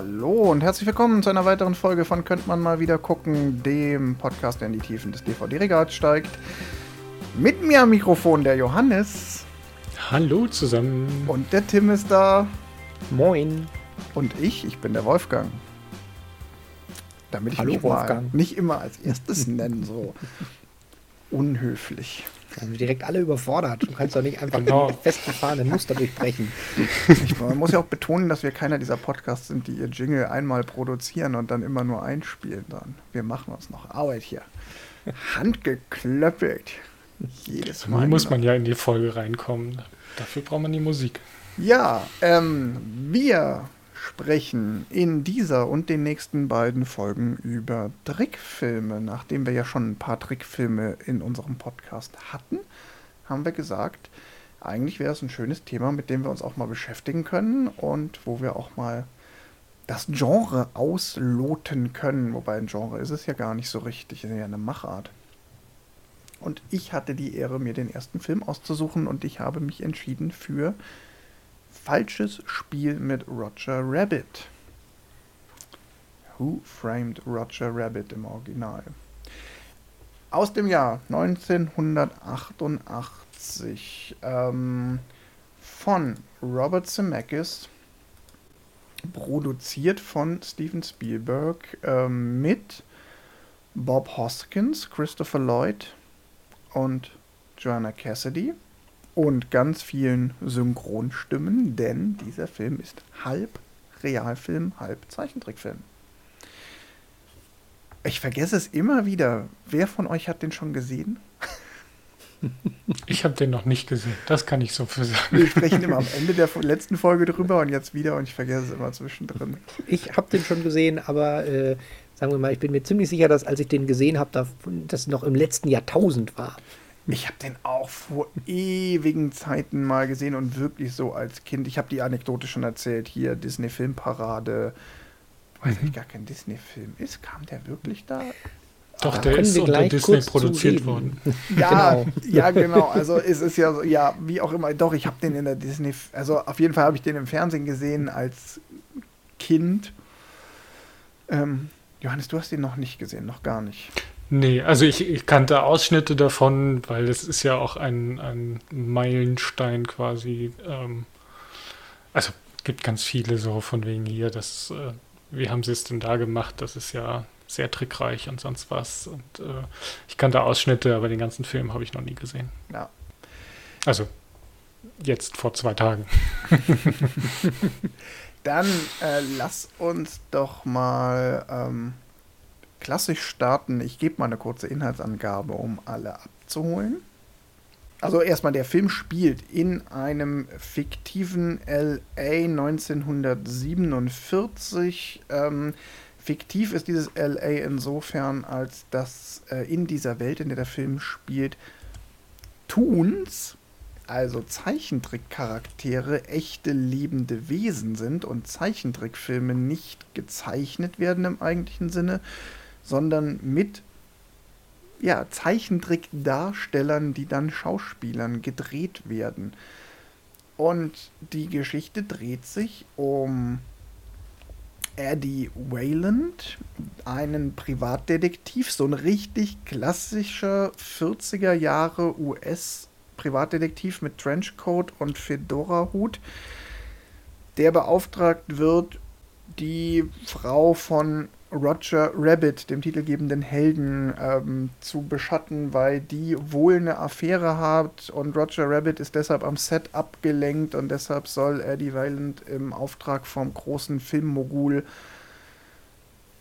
Hallo und herzlich willkommen zu einer weiteren Folge von Könnt man mal wieder gucken, dem Podcast, der in die Tiefen des DVD-Regals steigt. Mit mir am Mikrofon der Johannes. Hallo zusammen. Und der Tim ist da. Moin. Und ich, ich bin der Wolfgang. Damit ich Hallo, mich Wolfgang. mal nicht immer als erstes nennen, so unhöflich. Da sind wir direkt alle überfordert. Du kannst doch nicht einfach Genau. die festgefahrenen Muster durchbrechen. Ich, man muss ja auch betonen, dass wir keiner dieser Podcasts sind, die ihr Jingle einmal produzieren und dann immer nur einspielen. Dann. Wir machen uns noch Arbeit hier. Handgeklöppelt. Jedes Mal. Wie muss man ja in die Folge reinkommen. Dafür braucht man die Musik. Ja, ähm, wir sprechen in dieser und den nächsten beiden Folgen über Trickfilme. Nachdem wir ja schon ein paar Trickfilme in unserem Podcast hatten, haben wir gesagt, eigentlich wäre es ein schönes Thema, mit dem wir uns auch mal beschäftigen können und wo wir auch mal das Genre ausloten können. Wobei ein Genre ist es ja gar nicht so richtig, es ist ja eine Machart. Und ich hatte die Ehre, mir den ersten Film auszusuchen und ich habe mich entschieden für Falsches Spiel mit Roger Rabbit. Who Framed Roger Rabbit im Original? Aus dem Jahr 1988 ähm, von Robert Zemeckis, produziert von Steven Spielberg ähm, mit Bob Hoskins, Christopher Lloyd und Joanna Cassidy und ganz vielen Synchronstimmen, denn dieser Film ist halb Realfilm, halb Zeichentrickfilm. Ich vergesse es immer wieder. Wer von euch hat den schon gesehen? Ich habe den noch nicht gesehen. Das kann ich so für sagen. Wir sprechen immer am Ende der letzten Folge drüber und jetzt wieder und ich vergesse es immer zwischendrin. Ich habe den schon gesehen, aber äh, sagen wir mal, ich bin mir ziemlich sicher, dass als ich den gesehen habe, da- das noch im letzten Jahrtausend war. Ich habe den auch vor ewigen Zeiten mal gesehen und wirklich so als Kind. Ich habe die Anekdote schon erzählt. Hier Disney Filmparade. Weiß Mhm. ich gar kein Disney-Film ist. Kam der wirklich da? Doch, Da der können ist unter gleich Disney produziert worden. Ja, Genau. ja, genau. Also es ist ja so, ja, wie auch immer. Doch, ich habe den in der Disney, also auf jeden Fall habe ich den im Fernsehen gesehen als Kind. Ähm, Johannes, du hast ihn noch nicht gesehen, noch gar nicht. Nee, also ich, ich kannte Ausschnitte davon, weil das ist ja auch ein, ein Meilenstein quasi. Ähm, also gibt ganz viele so von wegen hier, das, äh, wie haben sie es denn da gemacht? Das ist ja sehr trickreich und sonst was. Und äh, ich kannte Ausschnitte, aber den ganzen Film habe ich noch nie gesehen. Ja. Also jetzt vor zwei Tagen. Dann äh, lass uns doch mal ähm, klassisch starten. Ich gebe mal eine kurze Inhaltsangabe, um alle abzuholen. Also erstmal, der Film spielt in einem fiktiven LA 1947. Ähm, fiktiv ist dieses LA insofern, als dass äh, in dieser Welt, in der der Film spielt, Toons, also Zeichentrickcharaktere, echte lebende Wesen sind und Zeichentrickfilme nicht gezeichnet werden im eigentlichen Sinne, sondern mit ja, Zeichentrickdarstellern, die dann Schauspielern gedreht werden. Und die Geschichte dreht sich um Eddie Wayland, einen Privatdetektiv, so ein richtig klassischer 40er Jahre US-Privatdetektiv mit Trenchcoat und Fedora-Hut, der beauftragt wird, die Frau von Roger Rabbit, dem titelgebenden Helden, ähm, zu beschatten, weil die wohl eine Affäre hat und Roger Rabbit ist deshalb am Set abgelenkt und deshalb soll Eddie Wayland im Auftrag vom großen Filmmogul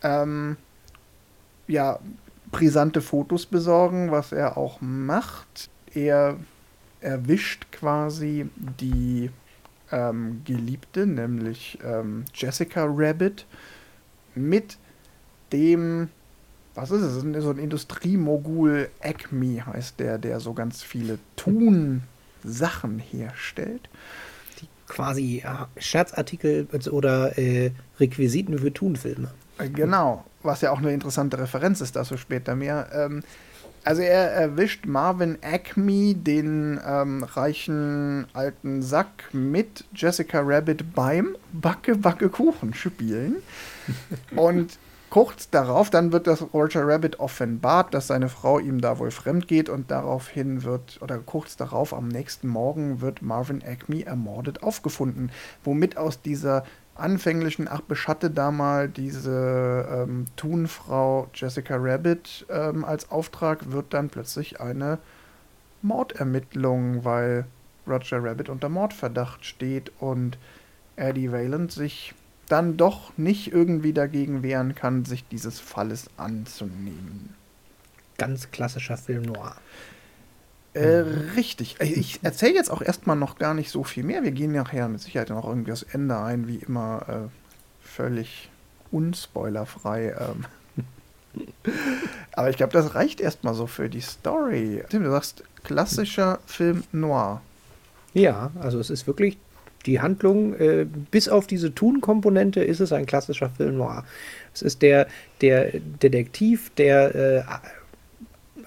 ähm, ja, brisante Fotos besorgen, was er auch macht. Er erwischt quasi die ähm, Geliebte, nämlich ähm, Jessica Rabbit, mit dem, was ist es, so ein Industriemogul, Acme heißt der, der so ganz viele Thun-Sachen herstellt. Quasi ja, Scherzartikel oder äh, Requisiten für Thunfilme. Äh, Genau, was ja auch eine interessante Referenz ist, dazu später mehr. Ähm, Also er erwischt Marvin Acme, den ähm, reichen alten Sack, mit Jessica Rabbit beim Backe Backe Kuchen spielen. Und kurz darauf, dann wird das Roger Rabbit offenbart, dass seine Frau ihm da wohl fremd geht und daraufhin wird, oder kurz darauf, am nächsten Morgen wird Marvin Acme ermordet aufgefunden, womit aus dieser anfänglichen, ach, beschatte da mal diese ähm, Thunfrau Jessica Rabbit ähm, als Auftrag, wird dann plötzlich eine Mordermittlung, weil Roger Rabbit unter Mordverdacht steht und Eddie Wayland sich dann doch nicht irgendwie dagegen wehren kann, sich dieses Falles anzunehmen. Ganz klassischer Film noir. Äh, richtig. Ich erzähle jetzt auch erstmal noch gar nicht so viel mehr. Wir gehen nachher mit Sicherheit noch irgendwie das Ende ein, wie immer äh, völlig unspoilerfrei. Ähm. Aber ich glaube, das reicht erstmal so für die Story. Tim, du sagst klassischer Film noir. Ja, also es ist wirklich die Handlung, äh, bis auf diese Tun-Komponente, ist es ein klassischer Film noir. Es ist der, der Detektiv, der äh,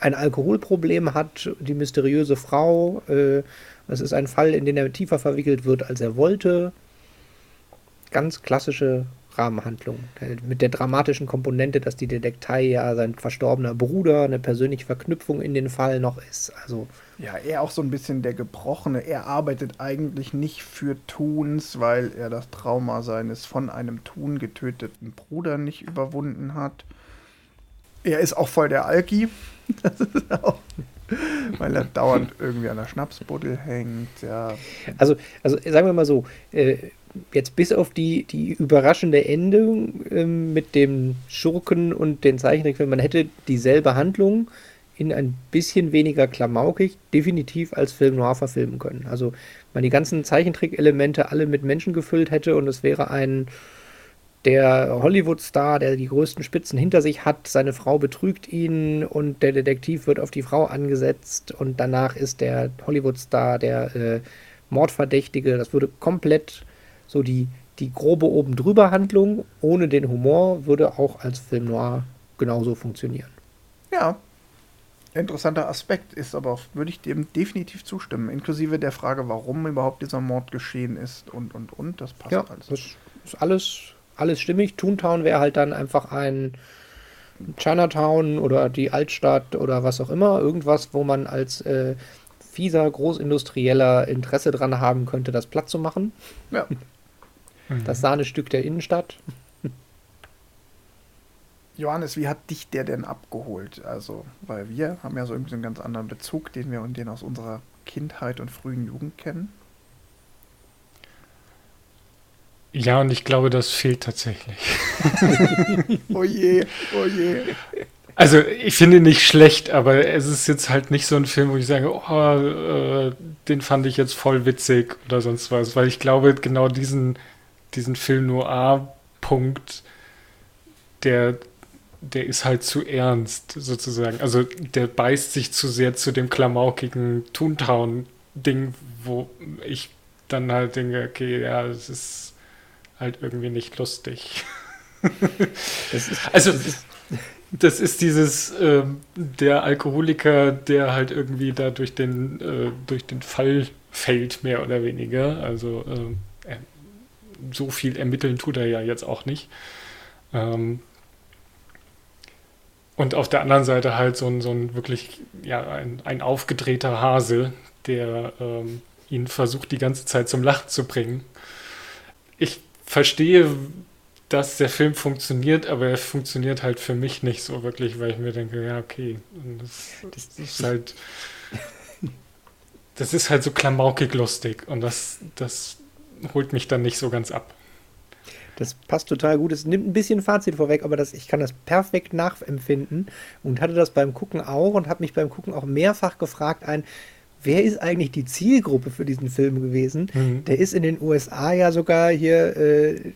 ein Alkoholproblem hat, die mysteriöse Frau. Äh, es ist ein Fall, in den er tiefer verwickelt wird, als er wollte. Ganz klassische Rahmenhandlung. Mit der dramatischen Komponente, dass die Detektei ja sein verstorbener Bruder, eine persönliche Verknüpfung in den Fall noch ist. Also ja, er auch so ein bisschen der Gebrochene. Er arbeitet eigentlich nicht für Tuns, weil er das Trauma seines von einem Tun getöteten Bruder nicht überwunden hat. Er ist auch voll der Alki. Das ist auch, weil er dauernd irgendwie an der Schnapsbuddel hängt. Ja. Also, also sagen wir mal so, äh, jetzt bis auf die, die überraschende Endung äh, mit dem Schurken und den Zeichentrickfilmen, man hätte dieselbe Handlung in ein bisschen weniger klamaukig definitiv als Film noir verfilmen können. Also man die ganzen Zeichentrick-Elemente alle mit Menschen gefüllt hätte und es wäre ein der Hollywood-Star, der die größten Spitzen hinter sich hat, seine Frau betrügt ihn und der Detektiv wird auf die Frau angesetzt und danach ist der Hollywood-Star der äh, Mordverdächtige. Das würde komplett so die, die grobe oben drüber Handlung ohne den Humor würde auch als Film noir genauso funktionieren. Ja, interessanter Aspekt ist aber, würde ich dem definitiv zustimmen, inklusive der Frage, warum überhaupt dieser Mord geschehen ist und und und. Das passt ja, alles. Das ist alles alles stimmig. Toontown wäre halt dann einfach ein Chinatown oder die Altstadt oder was auch immer. Irgendwas, wo man als äh, fieser Großindustrieller Interesse dran haben könnte, das platt zu machen. Ja. Das Sahnestück der Innenstadt. Johannes, wie hat dich der denn abgeholt? Also, weil wir haben ja so irgendwie einen ganz anderen Bezug, den wir und den aus unserer Kindheit und frühen Jugend kennen. Ja, und ich glaube, das fehlt tatsächlich. oh je, oh je. Also, ich finde ihn nicht schlecht, aber es ist jetzt halt nicht so ein Film, wo ich sage, oh, äh, den fand ich jetzt voll witzig oder sonst was, weil ich glaube, genau diesen, diesen Film Noir-Punkt, der, der ist halt zu ernst, sozusagen. Also, der beißt sich zu sehr zu dem klamaukigen Toontown-Ding, wo ich dann halt denke, okay, ja, es ist halt irgendwie nicht lustig. Das ist, also, das ist, das ist dieses, äh, der Alkoholiker, der halt irgendwie da durch den, äh, durch den Fall fällt, mehr oder weniger. Also, äh, so viel ermitteln tut er ja jetzt auch nicht. Ähm, und auf der anderen Seite halt so ein, so ein wirklich, ja, ein, ein aufgedrehter Hase, der ähm, ihn versucht, die ganze Zeit zum Lachen zu bringen. Ich verstehe, dass der Film funktioniert, aber er funktioniert halt für mich nicht so wirklich, weil ich mir denke, ja, okay, das, das ist halt. Das ist halt so klamaukig lustig und das, das holt mich dann nicht so ganz ab. Das passt total gut. Es nimmt ein bisschen Fazit vorweg, aber das, ich kann das perfekt nachempfinden und hatte das beim Gucken auch und habe mich beim Gucken auch mehrfach gefragt, ein, wer ist eigentlich die Zielgruppe für diesen Film gewesen? Mhm. Der ist in den USA ja sogar hier äh,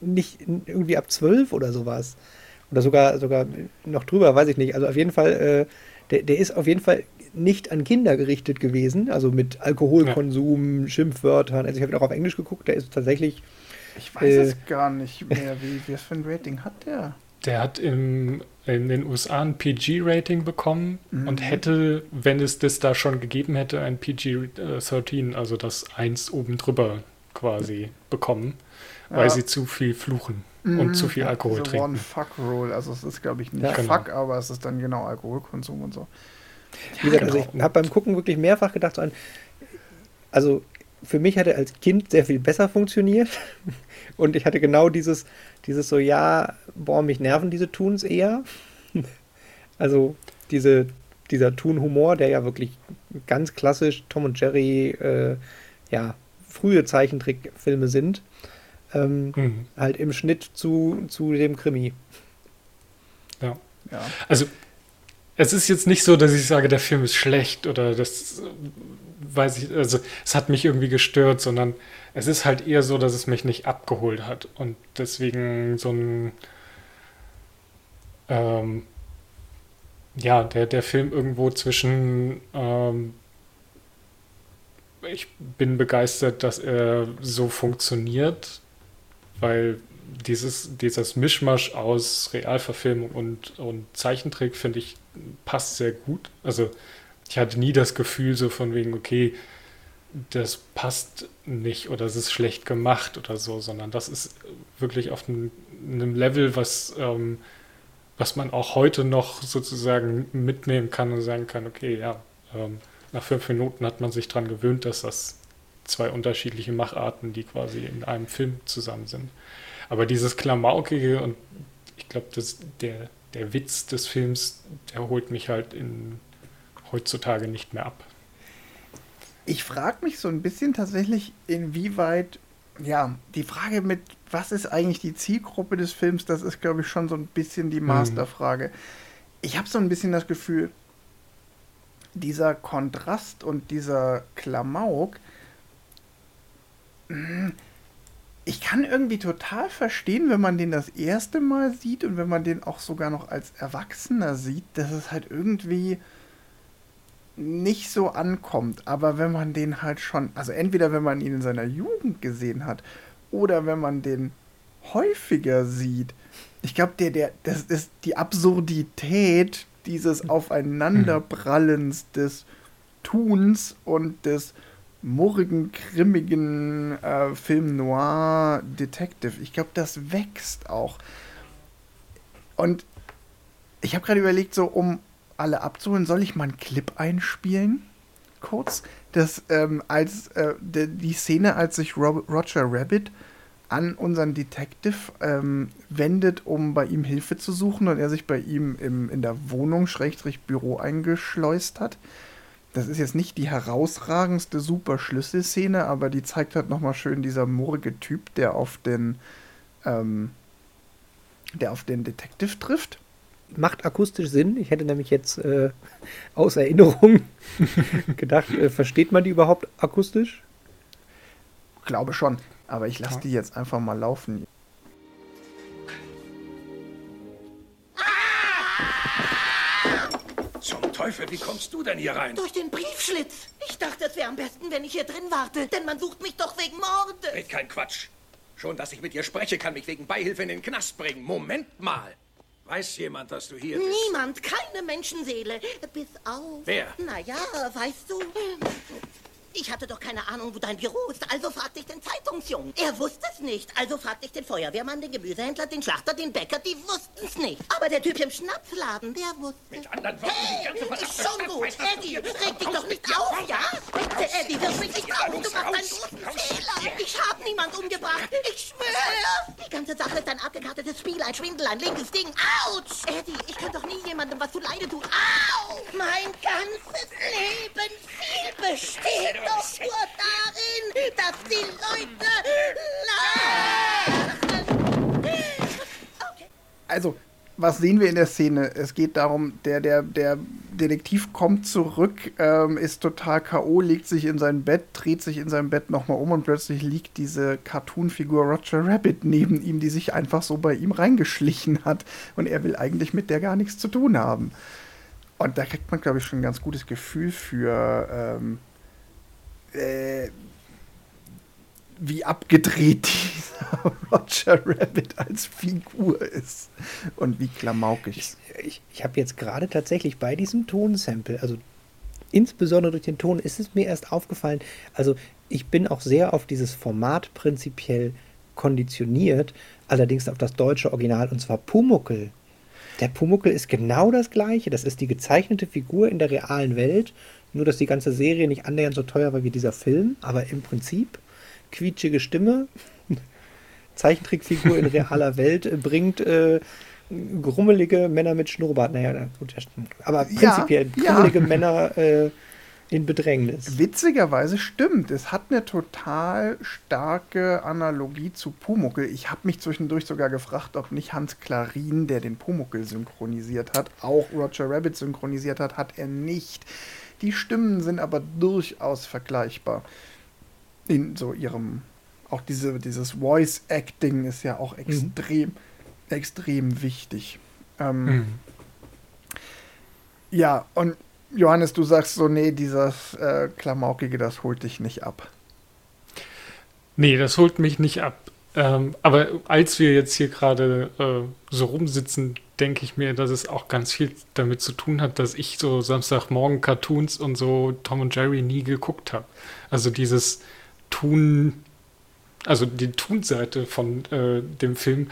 nicht irgendwie ab 12 oder sowas. Oder sogar, sogar noch drüber, weiß ich nicht. Also auf jeden Fall, äh, der, der ist auf jeden Fall nicht an Kinder gerichtet gewesen, also mit Alkoholkonsum, ja. Schimpfwörtern. Also ich habe auch auf Englisch geguckt, der ist tatsächlich. Ich weiß äh, es gar nicht mehr. Wie, was für ein Rating hat der? Der hat im in den USA ein PG-Rating bekommen Mhm. und hätte, wenn es das da schon gegeben hätte, ein PG-13, also das 1 oben drüber quasi bekommen, weil Ja. sie zu viel fluchen und zu viel Ja, Alkohol diese trinken. One-Fuck-Rule. Also es ist, glaube ich, nicht Ja. Genau. Fuck, aber es ist dann genau Alkoholkonsum und so. Wie gesagt, also genau. ich habe beim Gucken wirklich mehrfach gedacht, so an, also für mich hat er als Kind sehr viel besser funktioniert. Und ich hatte genau dieses, dieses so, ja, boah, mich nerven diese Toons eher. Also diese, dieser Toon-Humor, der ja wirklich ganz klassisch Tom und Jerry, äh, ja, frühe Zeichentrickfilme sind, ähm, Mhm. halt im Schnitt zu, zu dem Krimi. Ja. Ja. Also, es ist jetzt nicht so, dass ich sage, der Film ist schlecht oder das äh, weiß ich, also es hat mich irgendwie gestört, sondern es ist halt eher so, dass es mich nicht abgeholt hat und deswegen so ein ähm, ja, der, der Film irgendwo zwischen ähm, ich bin begeistert, dass er so funktioniert, weil dieses, dieses Mischmasch aus Realverfilmung und, und Zeichentrick, finde ich, passt sehr gut. Also ich hatte nie das Gefühl so von wegen, okay, das passt nicht oder es ist schlecht gemacht oder so, sondern das ist wirklich auf einem, Level, was, ähm, was man auch heute noch sozusagen mitnehmen kann und sagen kann, okay, ja, ähm, nach fünf Minuten hat man sich daran gewöhnt, dass das zwei unterschiedliche Macharten, die quasi in einem Film zusammen sind. Aber dieses Klamaukige und ich glaube, der, der Witz des Films, der holt mich halt in, heutzutage nicht mehr ab. Ich frage mich so ein bisschen tatsächlich, inwieweit, ja, die Frage mit, was ist eigentlich die Zielgruppe des Films, das ist, glaube ich, schon so ein bisschen die Masterfrage. Ich habe so ein bisschen das Gefühl, dieser Kontrast und dieser Klamauk, mh, ich kann irgendwie total verstehen, wenn man den das erste Mal sieht und wenn man den auch sogar noch als Erwachsener sieht, dass es halt irgendwie nicht so ankommt. Aber wenn man den halt schon, also entweder wenn man ihn in seiner Jugend gesehen hat oder wenn man den häufiger sieht, ich glaube, der, der, das ist die Absurdität dieses Aufeinanderprallens des Tuns und des murrigen, grimmigen äh, Film Noir Detective. Ich glaube, das wächst auch. Und ich habe gerade überlegt, so um alle abzuholen, soll ich mal einen Clip einspielen? Kurz. Das, ähm, als äh, de, die Szene, als sich Rob Roger Rabbit an unseren Detective ähm, wendet, um bei ihm Hilfe zu suchen und er sich bei ihm im, in der Wohnung, Schrägstrich Büro eingeschleust hat. Das ist jetzt nicht die herausragendste super Schlüsselszene, aber die zeigt halt nochmal schön dieser murrige Typ, der auf den, ähm, der auf den Detective trifft. Macht akustisch Sinn. Ich hätte nämlich jetzt äh, aus Erinnerung gedacht, äh, versteht man die überhaupt akustisch? Glaube schon, aber ich lasse die jetzt einfach mal laufen. Zum Teufel, wie kommst du denn hier rein? Durch den Briefschlitz. Ich dachte, es wäre am besten, wenn ich hier drin warte, denn man sucht mich doch wegen Mordes. Red kein Quatsch. Schon, dass ich mit dir spreche, kann mich wegen Beihilfe in den Knast bringen. Moment mal. Weiß jemand, dass du hier bist? Niemand, keine Menschenseele. Bis auf. Wer? Naja, weißt du. Ich hatte doch keine Ahnung, wo dein Büro ist, also fragte ich den Zeitungsjungen. Er wusste es nicht, also fragte ich den Feuerwehrmann, den Gemüsehändler, den Schlachter, den Bäcker, die wussten es nicht. Aber der Typ im Schnapsladen, der wusste. Mit anderen Worten, die ganze Hey, verdammte ist schon gut. Eddie, reg dich doch nicht dir. auf, ja? Bitte, Eddie, wirf mich nicht auf. Du machst einen großen raus. Fehler. Ich habe niemand umgebracht. Ich schwöre. Die ganze Sache ist ein abgekartetes Spiel, ein Schwindel, ein linkes Ding. Autsch! Eddie, ich kann doch nie jemandem was zu Leide tun. Au! Mein ganzes Leben viel besteht doch nur darin, dass die Leute. Also, was sehen wir in der Szene? Es geht darum, der, der, der Detektiv kommt zurück, ähm, ist total K.O., legt sich in sein Bett, dreht sich in seinem Bett nochmal um und plötzlich liegt diese Cartoon-Figur Roger Rabbit neben ihm, die sich einfach so bei ihm reingeschlichen hat. Und er will eigentlich mit der gar nichts zu tun haben. Und da kriegt man, glaube ich, schon ein ganz gutes Gefühl für, ähm, äh, wie abgedreht dieser Roger Rabbit als Figur ist und wie klamaukig. ich, ich habe jetzt gerade tatsächlich bei diesem Tonsample, also insbesondere durch den Ton, ist es mir erst aufgefallen. Also ich bin auch sehr auf dieses Format prinzipiell konditioniert, allerdings auf das deutsche Original und zwar Pumuckel. Der Pumuckel ist genau das gleiche. Das ist die gezeichnete Figur in der realen Welt. Nur, dass die ganze Serie nicht annähernd so teuer war wie dieser Film. Aber im Prinzip quietschige Stimme, Zeichentrickfigur in realer Welt äh, bringt äh, grummelige Männer mit Schnurrbart. Naja, gut, aber prinzipiell ja, grummelige ja. Männer äh, in Bedrängnis. Witzigerweise stimmt. Es hat eine total starke Analogie zu Pumuckel. Ich habe mich zwischendurch sogar gefragt, ob nicht Hans Klarin, der den Pumuckel synchronisiert hat, auch Roger Rabbit synchronisiert hat. Hat er nicht. Die Stimmen sind aber durchaus vergleichbar. In so ihrem. Auch diese, dieses Voice Acting ist ja auch extrem, mhm. extrem wichtig. Ähm, mhm. Ja, und Johannes, du sagst so, nee, dieses äh, Klamaukige, das holt dich nicht ab. Nee, das holt mich nicht ab. Ähm, aber als wir jetzt hier gerade äh, so rumsitzen, denke ich mir, dass es auch ganz viel damit zu tun hat, dass ich so Samstagmorgen Cartoons und so Tom und Jerry nie geguckt habe. Also dieses Tun, also die Tun-Seite von äh, dem Film,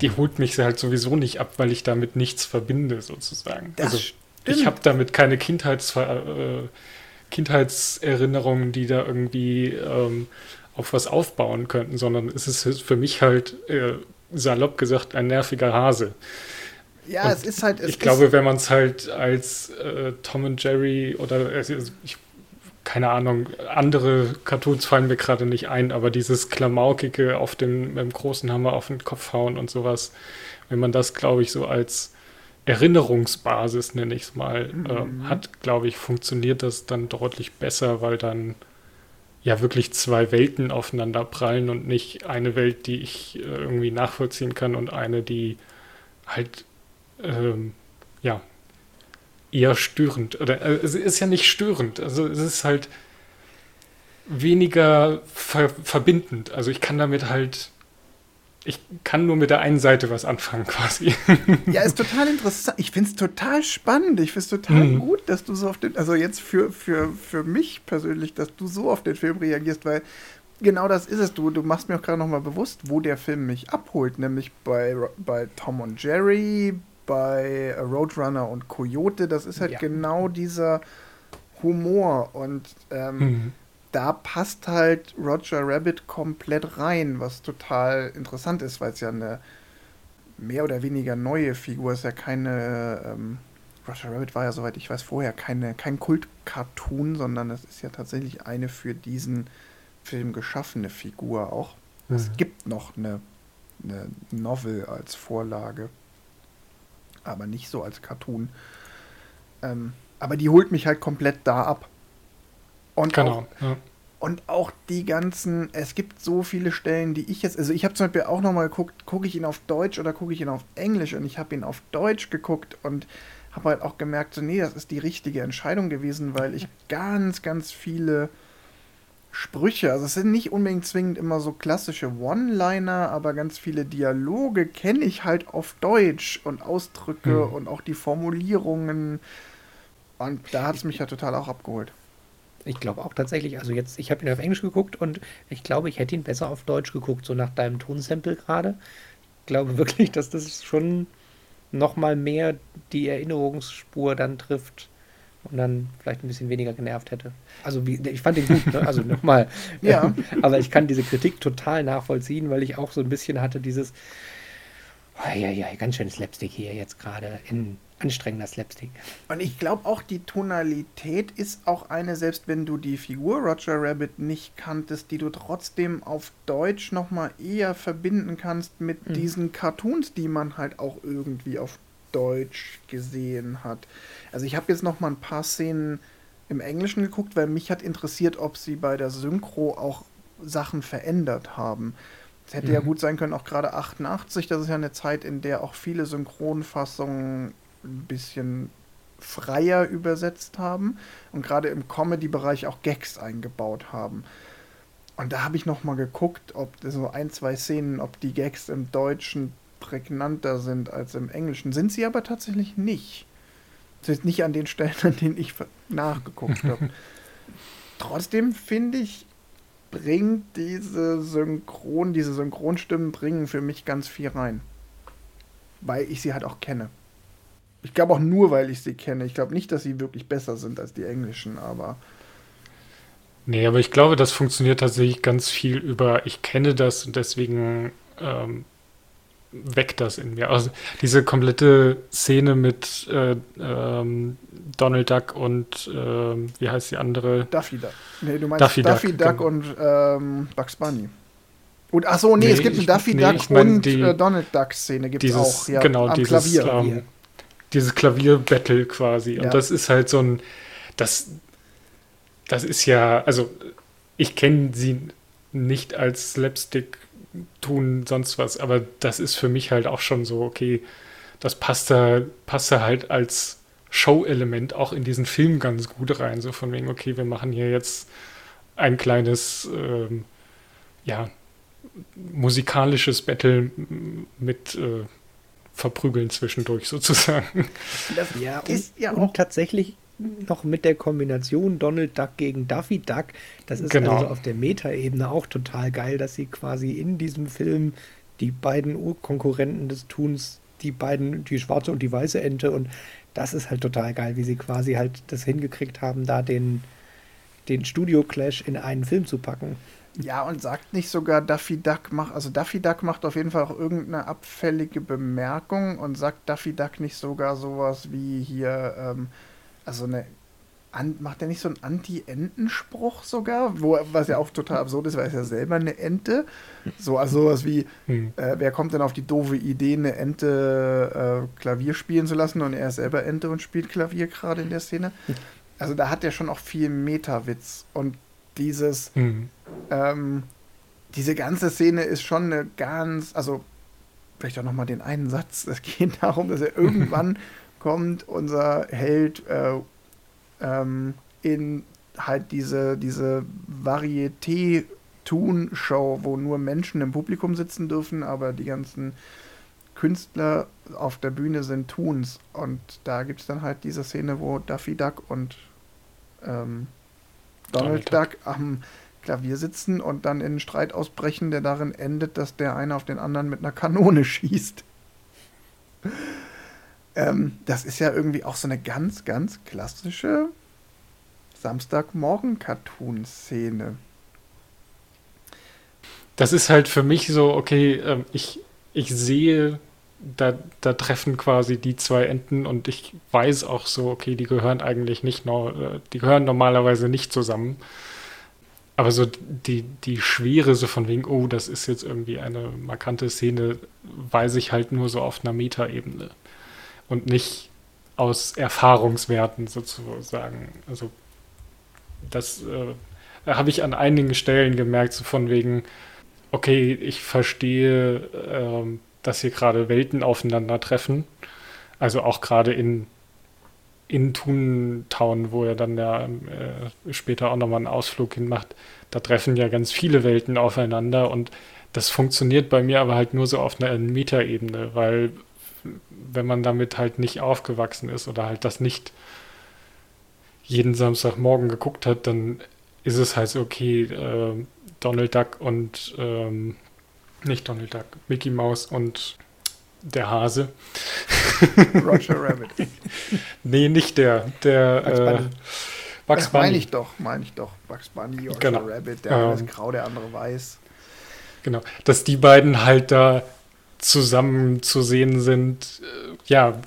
die holt mich halt sowieso nicht ab, weil ich damit nichts verbinde, sozusagen. Das also ich habe damit keine Kindheits, äh, Kindheitserinnerungen, die da irgendwie ähm, auf was aufbauen könnten, sondern es ist für mich halt äh, salopp gesagt ein nerviger Hase. Ja, und es ist halt. Es ich glaube, wenn man es halt als äh, Tom und Jerry oder äh, ich, keine Ahnung, andere Cartoons fallen mir gerade nicht ein, aber dieses Klamaukige auf den, mit dem großen Hammer auf den Kopf hauen und sowas, wenn man das, glaube ich, so als Erinnerungsbasis, nenne ich es mal, mhm. äh, hat, glaube ich, funktioniert das dann deutlich besser, weil dann ja wirklich zwei Welten aufeinander prallen und nicht eine Welt, die ich äh, irgendwie nachvollziehen kann und eine, die halt ähm, ja eher störend oder äh, es ist ja nicht störend, also es ist halt weniger ver verbindend. Also ich kann damit halt ich kann nur mit der einen Seite was anfangen, quasi. Ja, ist total interessant. Ich finde es total spannend. Ich finde es total mhm. gut, dass du so auf den, also jetzt für, für, für mich persönlich, dass du so auf den Film reagierst, weil genau das ist es. Du, du machst mir auch gerade nochmal bewusst, wo der Film mich abholt, nämlich bei, bei Tom und Jerry, bei Roadrunner und Coyote. Das ist halt ja. genau dieser Humor und ähm, mhm da passt halt Roger Rabbit komplett rein, was total interessant ist, weil es ja eine mehr oder weniger neue Figur ist, ja keine. Ähm, Roger Rabbit war ja, soweit ich weiß, vorher keine, kein Kult-Cartoon, sondern es ist ja tatsächlich eine für diesen Film geschaffene Figur auch. Mhm. Es gibt noch eine, eine Novel als Vorlage, aber nicht so als Cartoon. Ähm, aber die holt mich halt komplett da ab. Und genau. Auch, ja. Und auch die ganzen, es gibt so viele Stellen, die ich jetzt, also ich habe zum Beispiel auch nochmal geguckt, gucke ich ihn auf Deutsch oder gucke ich ihn auf Englisch und ich habe ihn auf Deutsch geguckt und habe halt auch gemerkt, so nee, das ist die richtige Entscheidung gewesen, weil ich ganz, ganz viele Sprüche, also es sind nicht unbedingt zwingend immer so klassische One-Liner, aber ganz viele Dialoge kenne ich halt auf Deutsch und Ausdrücke mhm. und auch die Formulierungen. Und da hat es mich ja total auch abgeholt. Ich glaube auch tatsächlich, also jetzt, ich habe ihn auf Englisch geguckt und ich glaube, ich hätte ihn besser auf Deutsch geguckt, so nach deinem Tonsample gerade. Ich glaube wirklich, dass das schon nochmal mehr die Erinnerungsspur dann trifft und dann vielleicht ein bisschen weniger genervt hätte. Also wie, ich fand ihn gut, ne? also nochmal. ja. Aber ich kann diese Kritik total nachvollziehen, weil ich auch so ein bisschen hatte dieses, oh, ja, ja, ganz schön Slapstick hier jetzt gerade in anstrengender Slapstick. Und ich glaube auch, die Tonalität ist auch eine, selbst wenn du die Figur Roger Rabbit nicht kanntest, die du trotzdem auf Deutsch nochmal eher verbinden kannst mit mhm. diesen Cartoons, die man halt auch irgendwie auf Deutsch gesehen hat. Also ich habe jetzt nochmal ein paar Szenen im Englischen geguckt, weil mich hat interessiert, ob sie bei der Synchro auch Sachen verändert haben. Es hätte mhm. ja gut sein können, auch gerade 88, das ist ja eine Zeit, in der auch viele Synchronfassungen ein bisschen freier übersetzt haben und gerade im Comedy-Bereich auch Gags eingebaut haben. Und da habe ich noch mal geguckt, ob so ein, zwei Szenen, ob die Gags im Deutschen prägnanter sind als im Englischen. Sind sie aber tatsächlich nicht. Das ist nicht an den Stellen, an denen ich nachgeguckt habe. Trotzdem finde ich, bringt diese Synchron, diese Synchronstimmen bringen für mich ganz viel rein. Weil ich sie halt auch kenne. Ich glaube auch nur, weil ich sie kenne. Ich glaube nicht, dass sie wirklich besser sind als die englischen, aber. Nee, aber ich glaube, das funktioniert tatsächlich ganz viel über, ich kenne das und deswegen ähm, weckt das in mir. Also diese komplette Szene mit äh, ähm, Donald Duck und ähm, wie heißt die andere? Daffy Duck. Nee, du meinst Daffy Daffy, Duck, Duck, genau. und ähm, Bugs Bunny. Und ach so, nee, Nee, es gibt eine Daffy nee, Duck ich mein und die- äh, Donald Duck Szene gibt es auch. Ja, genau, am dieses, Klavier. ähm, dieses Klavierbattle quasi. Ja. Und das ist halt so ein, das, das ist ja, also ich kenne sie nicht als Slapstick tun, sonst was, aber das ist für mich halt auch schon so, okay, das passt da, passt da halt als Show-Element auch in diesen Film ganz gut rein. So von wegen, okay, wir machen hier jetzt ein kleines, ähm, ja, musikalisches Battle mit äh, Verprügeln zwischendurch sozusagen. Das Ja, und, ist ja und auch. tatsächlich noch mit der Kombination Donald Duck gegen Daffy Duck, das ist Genau. also auf der Meta-Ebene auch total geil, dass sie quasi in diesem Film die beiden Urkonkurrenten des Tuns, die beiden, die schwarze und die weiße Ente und das ist halt total geil, wie sie quasi halt das hingekriegt haben, da den, den Studio-Clash in einen Film zu packen. Ja, und sagt nicht sogar Daffy Duck macht, also Daffy Duck macht auf jeden Fall auch irgendeine abfällige Bemerkung und sagt Daffy Duck nicht sogar sowas wie hier, ähm, also eine, an, macht er nicht so einen Anti-Entenspruch sogar, wo, was ja auch total absurd ist, weil er ist ja selber eine Ente. So, also sowas wie, Hm. äh, wer kommt denn auf die doofe Idee, eine Ente äh, Klavier spielen zu lassen und er ist selber Ente und spielt Klavier gerade in der Szene. Also da hat er schon auch viel Meta-Witz und dieses, Hm. ähm, diese ganze Szene ist schon eine ganz, also vielleicht auch nochmal den einen Satz. Es geht darum, dass er irgendwann kommt, unser Held äh, ähm, in halt diese, diese Varieté-Tun-Show, wo nur Menschen im Publikum sitzen dürfen, aber die ganzen Künstler auf der Bühne sind Tuns. Und da gibt es dann halt diese Szene, wo Daffy Duck und ähm, Donald, Donald Duck am Klavier sitzen und dann in einen Streit ausbrechen, der darin endet, dass der eine auf den anderen mit einer Kanone schießt. Ähm, das ist ja irgendwie auch so eine ganz, ganz klassische Samstagmorgen-Cartoon-Szene. Das ist halt für mich so, okay, ähm, ich, ich sehe, da, da treffen quasi die zwei Enten und ich weiß auch so, okay, die gehören eigentlich nicht, äh, die gehören normalerweise nicht zusammen. Aber so die, die Schwere so von wegen, oh, das ist jetzt irgendwie eine markante Szene, weiß ich halt nur so auf einer Metaebene und nicht aus Erfahrungswerten sozusagen. Also das äh, habe ich an einigen Stellen gemerkt, so von wegen, okay, ich verstehe, ähm, dass hier gerade Welten aufeinandertreffen. Also auch gerade in, in Toontown, wo er dann ja äh, später auch nochmal einen Ausflug hinmacht, da treffen ja ganz viele Welten aufeinander und das funktioniert bei mir aber halt nur so auf einer Metaebene, weil wenn man damit halt nicht aufgewachsen ist oder halt das nicht jeden Samstagmorgen geguckt hat, dann ist es halt so, okay, äh, Donald Duck und ähm, nicht Donald Duck, Mickey Mouse und der Hase. Roger Rabbit. Nee, nicht der. Der Bugs äh, Bunny. Bugs Das meine ich doch, meine ich doch. Bugs Bunny, Roger Genau. Rabbit, der eine ist Ähm. grau, der andere weiß. Genau. Dass die beiden halt da zusammen zu sehen sind, äh, ja,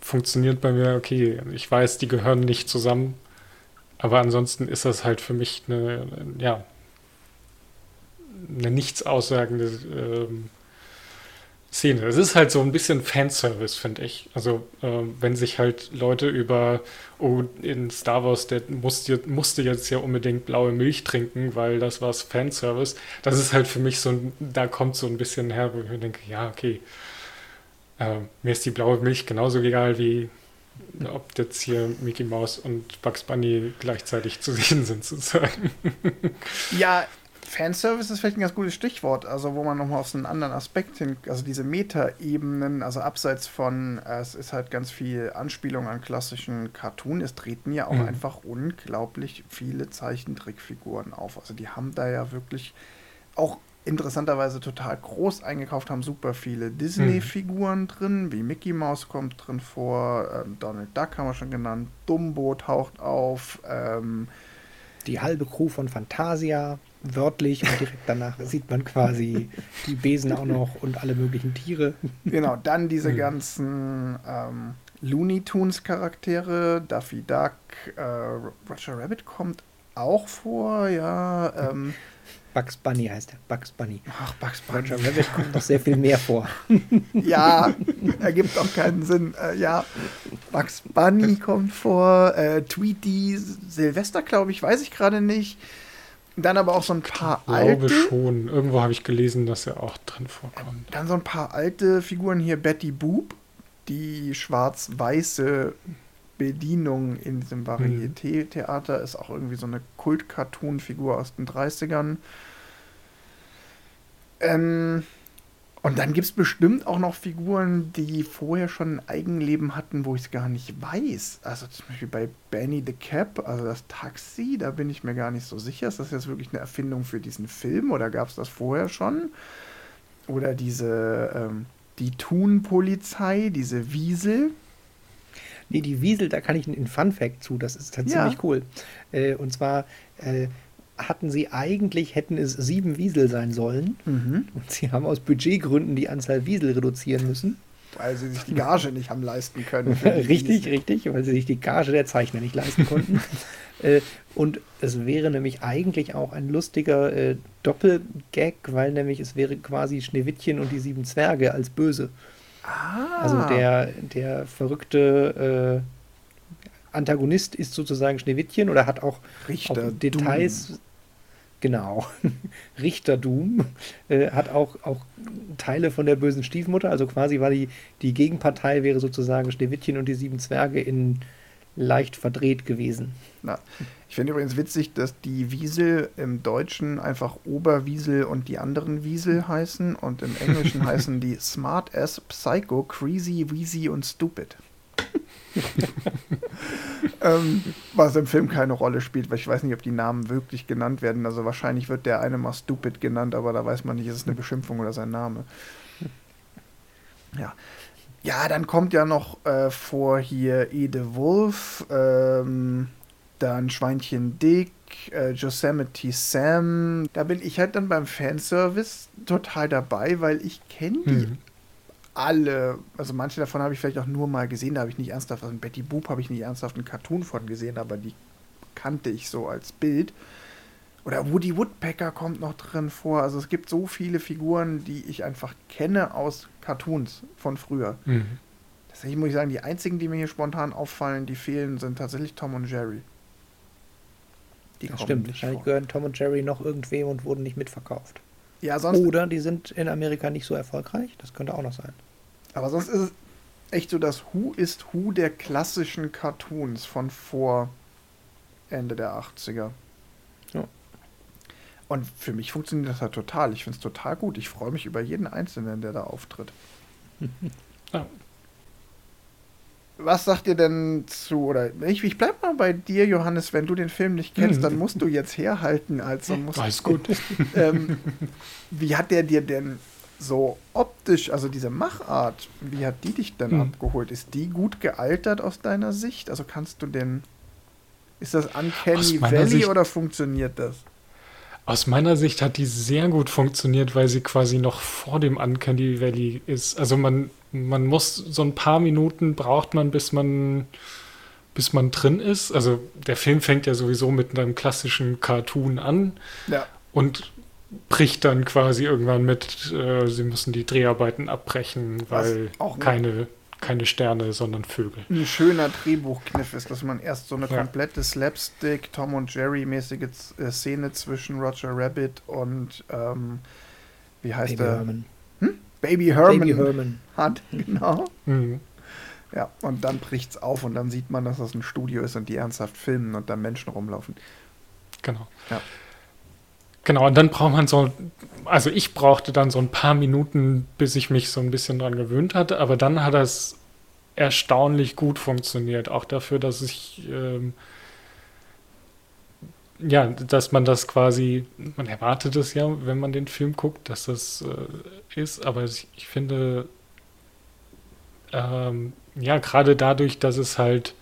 funktioniert bei mir, okay, ich weiß, die gehören nicht zusammen. Aber ansonsten ist das halt für mich eine, ja, eine nichts aussagende ähm, Szene. Es ist halt so ein bisschen Fanservice, finde ich. Also, ähm, wenn sich halt Leute über, oh, in Star Wars, der musste, musste jetzt ja unbedingt blaue Milch trinken, weil das war Fanservice. Das ist halt für mich so ein, da kommt so ein bisschen her, wo ich mir denke, ja, okay. Äh, mir ist die blaue Milch genauso egal wie ob jetzt hier Mickey Mouse und Bugs Bunny gleichzeitig zu sehen sind, sozusagen. Ja, Fanservice ist vielleicht ein ganz gutes Stichwort, also wo man nochmal auf so einen anderen Aspekt hin, also diese Meta-Ebenen, also abseits von, äh, es ist halt ganz viel Anspielung an klassischen Cartoon, es treten ja auch Mhm. einfach unglaublich viele Zeichentrickfiguren auf. Also die haben da ja wirklich auch interessanterweise total groß eingekauft, haben super viele Disney-Figuren drin, wie Mickey Mouse kommt drin vor, ähm, Donald Duck haben wir schon genannt, Dumbo taucht auf, ähm, Die halbe Crew von Fantasia, wörtlich und direkt danach sieht man quasi die Besen auch noch und alle möglichen Tiere. Genau, dann diese Mhm. ganzen ähm, Looney Tunes Charaktere, Daffy Duck, äh, Roger Rabbit kommt auch vor, ja. Ähm, Bugs Bunny heißt er. Bugs Bunny. ach, Bugs Bunny. Roger Rabbit kommt noch sehr viel mehr vor. Ja, ergibt auch keinen Sinn. Äh, ja, Bugs Bunny kommt vor, äh, Tweety, Silvester, glaube ich, weiß ich gerade nicht. Dann aber auch so ein paar Ich glaube alte. schon. Irgendwo habe ich gelesen, dass er auch drin vorkommt. Dann so ein paar alte Figuren hier, Betty Boop, die schwarz-weiße Bedienung in diesem Varieté-Theater, ist auch irgendwie so eine Kult-Cartoon-Figur aus den 30ern. Ähm, und dann gibt es bestimmt auch noch Figuren, die vorher schon ein Eigenleben hatten, wo ich es gar nicht weiß. Also zum Beispiel bei Benny the Cap, also das Taxi, da bin ich mir gar nicht so sicher. Ist das jetzt wirklich eine Erfindung für diesen Film oder gab es das vorher schon? Oder diese, ähm, die Thun-Polizei, diese Wiesel. Nee, die Wiesel, da kann ich einen Fun Fact zu, das ist tatsächlich Ja. ziemlich cool. Äh, und zwar äh, hatten sie eigentlich, hätten es sieben Wiesel sein sollen. Mhm. Und sie haben aus Budgetgründen die Anzahl Wiesel reduzieren müssen. Weil sie sich die Gage nicht haben leisten können. richtig, Wiesel. richtig, weil sie sich die Gage der Zeichner nicht leisten konnten. äh, und es wäre nämlich eigentlich auch ein lustiger äh, Doppelgag, weil nämlich es wäre quasi Schneewittchen und die sieben Zwerge als böse. Ah, Also der, der verrückte äh, Antagonist ist sozusagen Schneewittchen oder hat auch, Richter auch Details. Genau. Richter Doom äh, hat auch, auch Teile von der bösen Stiefmutter. Also quasi war die, die Gegenpartei wäre sozusagen Schneewittchen und die sieben Zwerge in leicht verdreht gewesen. Na, ich finde übrigens witzig, dass die Wiesel im Deutschen einfach Oberwiesel und die anderen Wiesel heißen und im Englischen heißen die Smart Ass, Psycho, Crazy, Wheezy und Stupid. ähm, was im Film keine Rolle spielt, weil ich weiß nicht, ob die Namen wirklich genannt werden. Also wahrscheinlich wird der eine mal Stupid genannt, aber da weiß man nicht, ist es eine Beschimpfung oder sein Name. Ja. Ja, dann kommt ja noch äh, vor hier Ede Wolf, ähm, dann Schweinchen Dick, äh, Yosemite Sam. Da bin ich halt dann beim Fanservice total dabei, weil ich kenne die Mhm. Alle, also manche davon habe ich vielleicht auch nur mal gesehen, da habe ich nicht ernsthaft, also Betty Boop habe ich nicht ernsthaft einen Cartoon von gesehen, aber die kannte ich so als Bild. Oder Woody Woodpecker kommt noch drin vor. Also es gibt so viele Figuren, die ich einfach kenne aus Cartoons von früher. Mhm. Tatsächlich muss ich sagen, die einzigen, die mir hier spontan auffallen, die fehlen, sind tatsächlich Tom und Jerry. Die Das kommen stimmt. nicht Wahrscheinlich vor. gehören Tom und Jerry noch irgendwem und wurden nicht mitverkauft. Ja, sonst, Oder die sind in Amerika nicht so erfolgreich. Das könnte auch noch sein. aber sonst ist es echt so das Who ist Who der klassischen Cartoons von vor Ende der 80er. Ja. Und für mich funktioniert das halt total. Ich finde es total gut. Ich freue mich über jeden Einzelnen, der da auftritt. Ja. Was sagt ihr denn zu, oder ich, ich bleib mal bei dir, Johannes, wenn du den Film nicht kennst, Mhm. dann musst du jetzt herhalten. Also musst Alles gut. ähm, wie hat der dir denn so optisch, also diese Machart, wie hat die dich denn Hm. abgeholt? Ist die gut gealtert aus deiner Sicht? Also kannst du den. Ist das Uncanny Valley Sicht- oder funktioniert das? Aus meiner Sicht hat die sehr gut funktioniert, weil sie quasi noch vor dem Uncanny Valley ist. Also man, man muss so ein paar Minuten braucht man, bis man bis man drin ist. Also der Film fängt ja sowieso mit einem klassischen Cartoon an Ja. und bricht dann quasi irgendwann mit, äh, sie müssen die Dreharbeiten abbrechen, weil auch ne- keine, keine Sterne, sondern Vögel. Ein schöner Drehbuchkniff ist, dass man erst so eine Ja. komplette Slapstick, Tom und Jerry-mäßige äh, Szene zwischen Roger Rabbit und ähm, wie heißt Baby er? Herman. Baby Herman Baby Herman. hat, genau. Mhm. Ja, und dann bricht's auf und dann sieht man, dass das ein Studio ist und die ernsthaft filmen und da Menschen rumlaufen. Genau. Ja. Genau, und dann braucht man so, also ich brauchte dann so ein paar Minuten, bis ich mich so ein bisschen dran gewöhnt hatte, aber dann hat das erstaunlich gut funktioniert, auch dafür, dass ich ähm, ja, dass man das quasi, man erwartet es ja, wenn man den Film guckt, dass das äh, ist, aber ich, ich finde, ähm, ja, gerade dadurch, dass es halt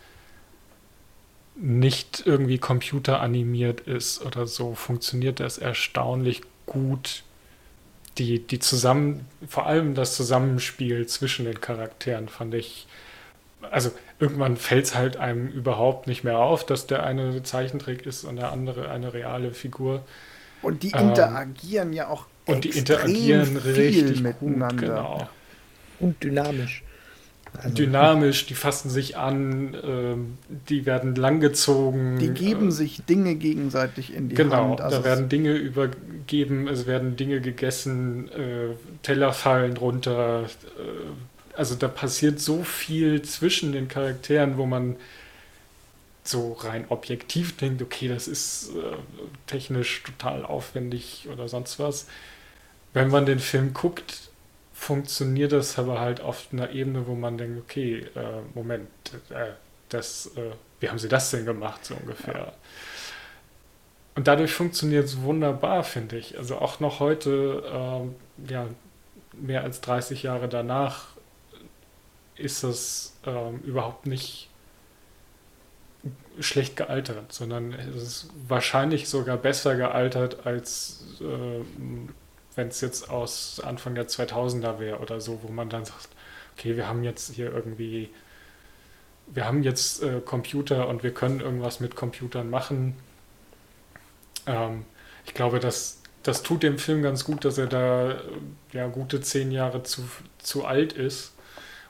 nicht irgendwie computeranimiert ist oder so, funktioniert das erstaunlich gut. Die, die zusammen, vor allem das Zusammenspiel zwischen den Charakteren fand ich also irgendwann fällt es halt einem überhaupt nicht mehr auf, dass der eine Zeichentrick ist und der andere eine reale Figur. Und die interagieren ähm, ja auch und die interagieren richtig miteinander. Gut, genau. Und dynamisch. Also, dynamisch, die fassen sich an, ähm, die werden langgezogen. Die geben äh, sich Dinge gegenseitig in die genau, Hand. Genau, also da werden Dinge übergeben, es werden Dinge gegessen, äh, Teller fallen runter, äh, also da passiert so viel zwischen den Charakteren, wo man so rein objektiv denkt, okay, das ist äh, technisch total aufwendig oder sonst was. Wenn man den Film guckt, funktioniert das aber halt auf einer Ebene, wo man denkt, okay, äh, Moment, äh, das, äh, wie haben sie das denn gemacht, so ungefähr. Ja. Und dadurch funktioniert es wunderbar, finde ich. Also auch noch heute, ähm, ja, mehr als 30 Jahre danach, ist das ähm, überhaupt nicht schlecht gealtert, sondern es ist wahrscheinlich sogar besser gealtert, als äh, wenn es jetzt aus Anfang der 2000er wäre oder so, wo man dann sagt, okay, wir haben jetzt hier irgendwie, wir haben jetzt äh, Computer und wir können irgendwas mit Computern machen. Ähm, ich glaube, das, das tut dem Film ganz gut, dass er da ja gute zehn Jahre zu, zu alt ist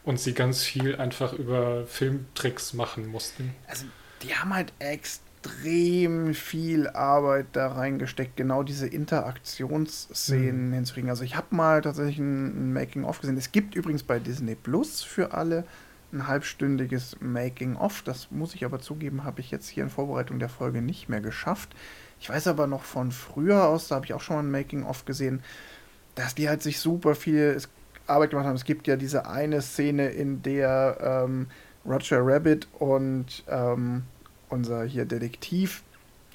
und sie ganz viel einfach über Filmtricks machen mussten. Also die haben halt extrem viel Arbeit da reingesteckt, genau diese Interaktionsszenen mhm. hinzukriegen. Also ich habe mal tatsächlich ein, ein Making-of gesehen. Es gibt übrigens bei Disney Plus für alle ein halbstündiges Making-of. Das muss ich aber zugeben, habe ich jetzt hier in Vorbereitung der Folge nicht mehr geschafft. Ich weiß aber noch von früher aus, da habe ich auch schon mal ein Making-of gesehen, dass die halt sich super viel, es Arbeit gemacht haben. Es gibt ja diese eine Szene, in der ähm, Roger Rabbit und ähm, unser hier Detektiv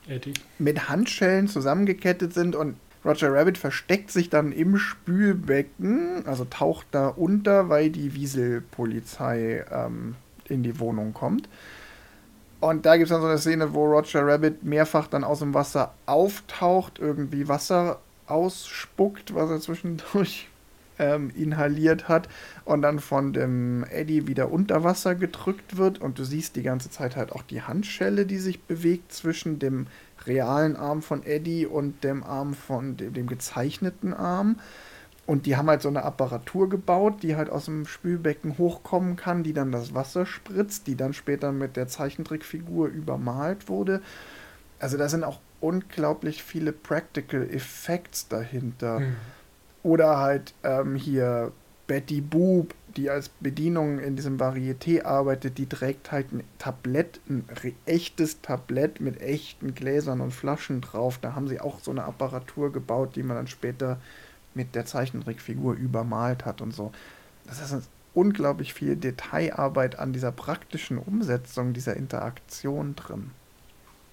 Eddie. mit Handschellen zusammengekettet sind und Roger Rabbit versteckt sich dann im Spülbecken, also taucht da unter, weil die Wieselpolizei ähm, in die Wohnung kommt. Und da gibt es dann so eine Szene, wo Roger Rabbit mehrfach dann aus dem Wasser auftaucht, irgendwie Wasser ausspuckt, was er zwischendurch ähm, inhaliert hat und dann von dem Eddie wieder unter Wasser gedrückt wird und du siehst die ganze Zeit halt auch die Handschelle, die sich bewegt zwischen dem realen Arm von Eddie und dem Arm von dem, dem gezeichneten Arm. Und die haben halt so eine Apparatur gebaut, die halt aus dem Spülbecken hochkommen kann, die dann das Wasser spritzt, die dann später mit der Zeichentrickfigur übermalt wurde. Also da sind auch unglaublich viele Practical Effects dahinter. Mhm. Oder halt ähm, hier Betty Boop, die als Bedienung in diesem Varieté arbeitet, die trägt halt ein Tablett, ein echtes Tablett mit echten Gläsern und Flaschen drauf. Da haben sie auch so eine Apparatur gebaut, die man dann später mit der Zeichentrickfigur übermalt hat und so. Das ist unglaublich viel Detailarbeit an dieser praktischen Umsetzung dieser Interaktion drin.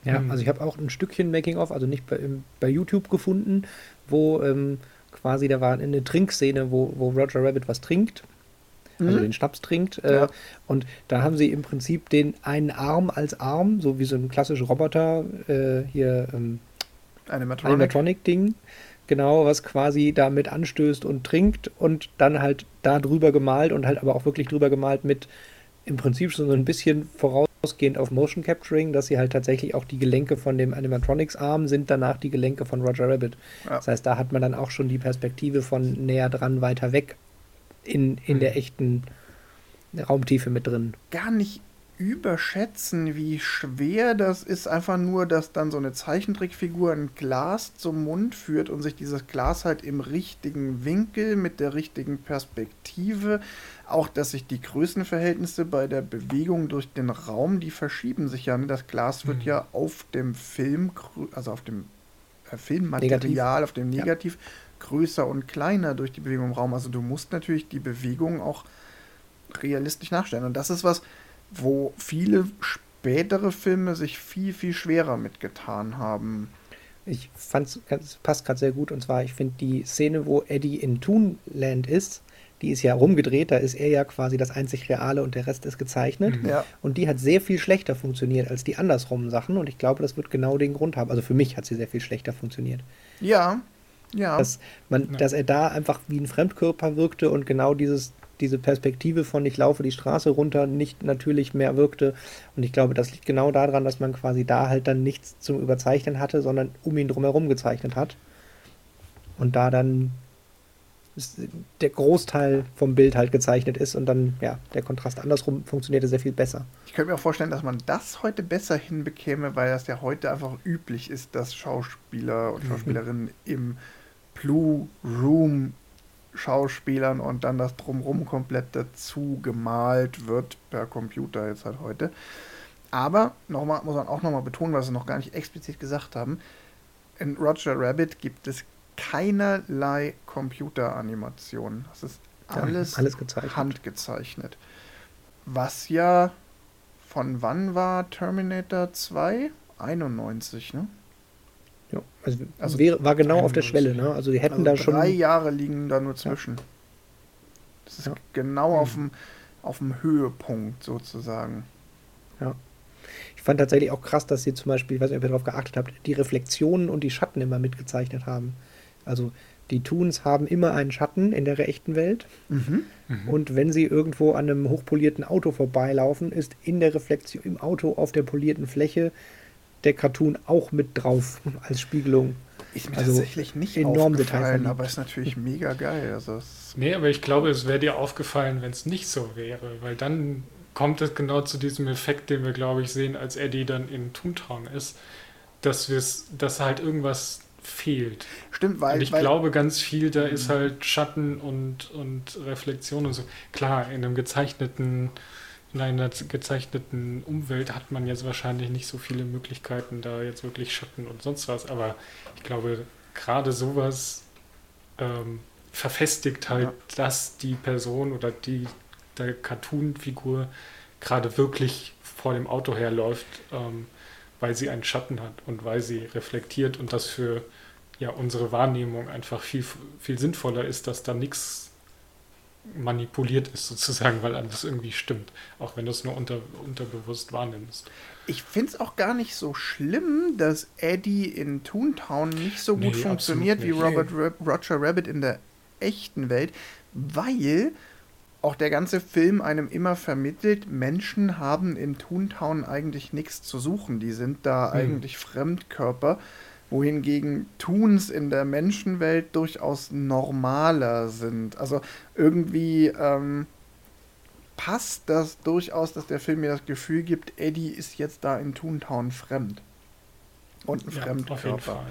Ja, also ich habe auch ein Stückchen Making-of, also nicht bei, bei YouTube gefunden, wo ähm, quasi, da war eine Trinkszene, wo, wo Roger Rabbit was trinkt, also mhm. den Schnaps trinkt. Äh, ja. Und da haben sie im Prinzip den einen Arm als Arm, so wie so ein klassischer Roboter, äh, hier ähm, Animatronic. Animatronic-Ding, genau, was quasi damit anstößt und trinkt und dann halt da drüber gemalt und halt aber auch wirklich drüber gemalt mit im Prinzip schon so ein bisschen vorausgehend auf Motion Capturing, dass sie halt tatsächlich auch die Gelenke von dem Animatronics-Arm sind danach die Gelenke von Roger Rabbit. Ja. Das heißt, da hat man dann auch schon die Perspektive von näher dran, weiter weg in, in mhm. der echten Raumtiefe mit drin. Gar nicht überschätzen, wie schwer das ist, einfach nur, dass dann so eine Zeichentrickfigur ein Glas zum Mund führt und sich dieses Glas halt im richtigen Winkel mit der richtigen Perspektive, auch dass sich die Größenverhältnisse bei der Bewegung durch den Raum, die verschieben sich ja. Ne? Das Glas wird mhm. ja auf dem Film, also auf dem äh, Filmmaterial, auf dem Negativ, ja. größer und kleiner durch die Bewegung im Raum. Also du musst natürlich die Bewegung auch realistisch nachstellen. Und das ist was, wo viele spätere Filme sich viel, viel schwerer mitgetan haben. Ich fand es passt gerade sehr gut. Und zwar, ich finde die Szene, wo Eddie in Toonland ist, die ist ja rumgedreht, da ist er ja quasi das einzig Reale und der Rest ist gezeichnet. Mhm. Ja. Und die hat sehr viel schlechter funktioniert als die andersrum Sachen. Und ich glaube, das wird genau den Grund haben. Also für mich hat sie sehr viel schlechter funktioniert. Ja, ja. Dass, man, ja. dass er da einfach wie ein Fremdkörper wirkte und genau dieses, diese Perspektive von ich laufe die Straße runter nicht natürlich mehr wirkte. Und ich glaube, das liegt genau daran, dass man quasi da halt dann nichts zum Überzeichnen hatte, sondern um ihn drumherum gezeichnet hat. Und da dann der Großteil vom Bild halt gezeichnet ist und dann, ja, der Kontrast andersrum funktionierte sehr viel besser. Ich könnte mir auch vorstellen, dass man das heute besser hinbekäme, weil das ja heute einfach üblich ist, dass Schauspieler und mhm. Schauspielerinnen mhm. im Blue Room Schauspielern und dann das drumherum komplett dazu gemalt wird per Computer jetzt halt heute. Aber nochmal muss man auch nochmal betonen, was wir noch gar nicht explizit gesagt haben. In Roger Rabbit gibt es keinerlei Computeranimation. Das ist alles, ja, alles gezeichnet. handgezeichnet. Was ja von wann war Terminator 2? 91, ne? Ja, also, also wäre, war genau 91. auf der Schwelle, ne? Also die hätten also da schon. Drei Jahre liegen da nur zwischen. Ja. Das ist ja. genau auf, dem, auf dem Höhepunkt sozusagen. Ja. Ich fand tatsächlich auch krass, dass sie zum Beispiel, ich weiß nicht, ob ihr darauf geachtet habt, die Reflexionen und die Schatten immer mitgezeichnet haben. Also die Toons haben immer einen Schatten in der echten Welt. Mhm. Mhm. Und wenn sie irgendwo an einem hochpolierten Auto vorbeilaufen, ist in der Reflexion im Auto auf der polierten Fläche der Cartoon auch mit drauf als Spiegelung. Ist mir also tatsächlich nicht enorm aufgefallen, aber ist natürlich mega geil. Also nee, aber ich glaube, es wäre dir aufgefallen, wenn es nicht so wäre, weil dann kommt es genau zu diesem Effekt, den wir, glaube ich, sehen, als Eddie dann in Toontown ist, dass, dass halt irgendwas fehlt. Stimmt, weil. Und ich weil, glaube, ganz viel da ist halt Schatten und, und Reflexion und so. Klar, in einem gezeichneten, in einer gezeichneten Umwelt hat man jetzt wahrscheinlich nicht so viele Möglichkeiten, da jetzt wirklich Schatten und sonst was, aber ich glaube, gerade sowas ähm, verfestigt halt, ja. dass die Person oder die der Cartoon-Figur gerade wirklich vor dem Auto herläuft. Ähm, weil sie einen Schatten hat und weil sie reflektiert und das für ja, unsere Wahrnehmung einfach viel, viel sinnvoller ist, dass da nichts manipuliert ist sozusagen, weil alles irgendwie stimmt, auch wenn du es nur unter, unterbewusst wahrnimmst. Ich finde es auch gar nicht so schlimm, dass Eddie in Toontown nicht so gut nee, funktioniert wie Robert Roger Rabbit in der echten Welt, weil auch der ganze Film einem immer vermittelt, Menschen haben in Toontown eigentlich nichts zu suchen. Die sind da hm. eigentlich Fremdkörper, wohingegen Toons in der Menschenwelt durchaus normaler sind. Also irgendwie ähm, passt das durchaus, dass der Film mir das Gefühl gibt, Eddie ist jetzt da in Toontown fremd. Und ein ja, Fremdkörper.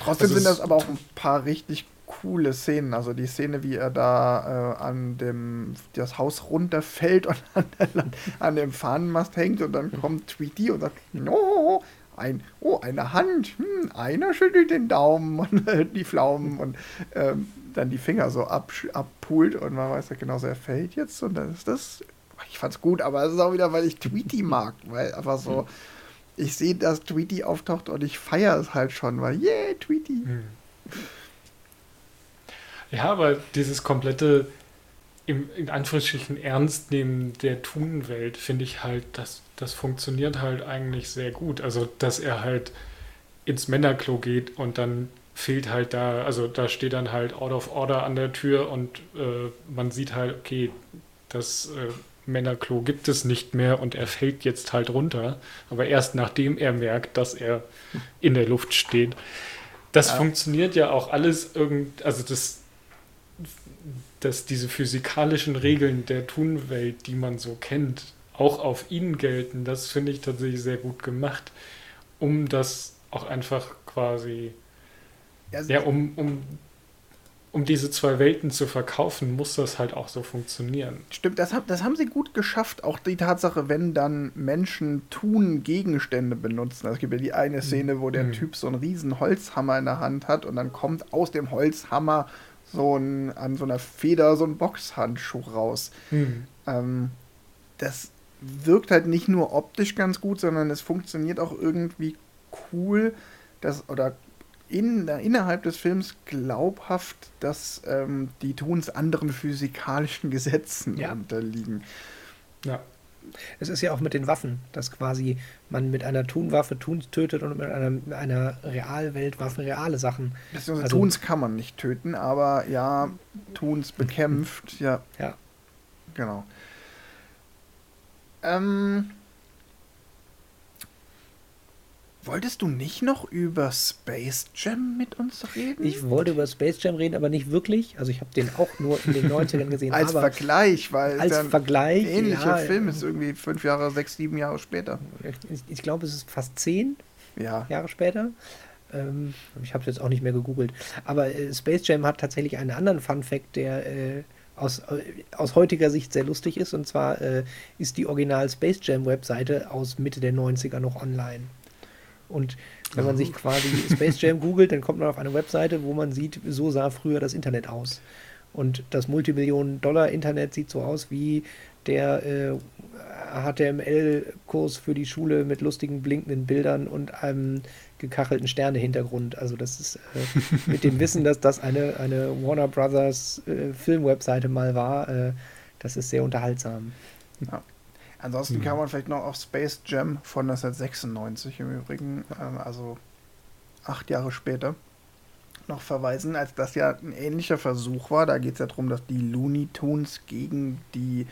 Trotzdem also sind das aber auch ein paar richtig coole Szenen. Also die Szene, wie er da äh, an dem das Haus runterfällt und an, der, an dem Fahnenmast hängt und dann kommt Tweety und sagt, no, ein, oh, eine Hand, hm, einer schüttelt den Daumen und äh, die Pflaumen und ähm, dann die Finger so ab, abpult und man weiß ja genauso, er fällt jetzt und dann ist das, ich fand's gut, aber es ist auch wieder, weil ich Tweety mag, weil einfach so, ich sehe, dass Tweety auftaucht und ich feiere es halt schon, weil, yeah, Tweety. Hm. Ja, aber dieses komplette, im, in Anführungsstrichen, Ernstnehmen der Thun-Welt, finde ich halt, das, das funktioniert halt eigentlich sehr gut. Also, dass er halt ins Männerklo geht und dann fehlt halt da, also da steht dann halt Out of Order an der Tür und äh, man sieht halt, okay, das äh, Männerklo gibt es nicht mehr und er fällt jetzt halt runter, aber erst nachdem er merkt, dass er in der Luft steht. Das ja. funktioniert ja auch alles irgend, also das dass diese physikalischen Regeln der Tunwelt, die man so kennt, auch auf ihn gelten, das finde ich tatsächlich sehr gut gemacht, um das auch einfach quasi, ja, ja um, um, um diese zwei Welten zu verkaufen, muss das halt auch so funktionieren. Stimmt, das, das haben sie gut geschafft. Auch die Tatsache, wenn dann Menschen tun Gegenstände benutzen. Also es gibt ja die eine Szene, wo der Mhm. Typ so einen riesen Holzhammer in der Hand hat und dann kommt aus dem Holzhammer so ein, an so einer Feder so ein Boxhandschuh raus. Ähm, das wirkt halt nicht nur optisch ganz gut, sondern es funktioniert auch irgendwie cool, dass, oder in, innerhalb des Films glaubhaft, dass ähm, die Toons anderen physikalischen Gesetzen Ja. unterliegen. Ja. Es ist ja auch mit den Waffen, dass quasi man mit einer Tunwaffe Tuns tötet und mit einer, mit einer Realweltwaffe reale Sachen. Beziehungsweise Also- Toons kann man nicht töten, aber ja, Toons bekämpft, ja, Ja. genau. Ähm, wolltest du nicht noch über Space Jam mit uns reden? Ich wollte über Space Jam reden, aber nicht wirklich. Also ich habe den auch nur in den 90ern gesehen. als Vergleich, weil als Vergleich, ähnlicher ja, Film ist irgendwie fünf Jahre, sechs, sieben Jahre später. ich, ich glaube, es ist fast zehn Ja, Jahre später. Ähm, ich habe es jetzt auch nicht mehr gegoogelt. Aber äh, Space Jam hat tatsächlich einen anderen Fun Fact, der äh, aus, äh, aus heutiger Sicht sehr lustig ist. Und zwar äh, ist die Original Space Jam Webseite aus Mitte der 90er noch online. Und wenn man sich quasi Space Jam googelt, dann kommt man auf eine Webseite, wo man sieht, so sah früher das Internet aus. Und das Multimillionen-Dollar-Internet sieht so aus wie der äh, HTML-Kurs für die Schule mit lustigen blinkenden Bildern und einem gekachelten Sterne-Hintergrund. Also das ist äh, mit dem Wissen, dass das eine, eine Warner Brothers äh, Film-Webseite mal war, äh, das ist sehr unterhaltsam. ansonsten kann man vielleicht noch auf Space Jam von 1996 im Übrigen, ähm, also acht Jahre später, noch verweisen, als das ja ein ähnlicher Versuch war. Da geht es ja darum, dass die Looney Tunes gegen die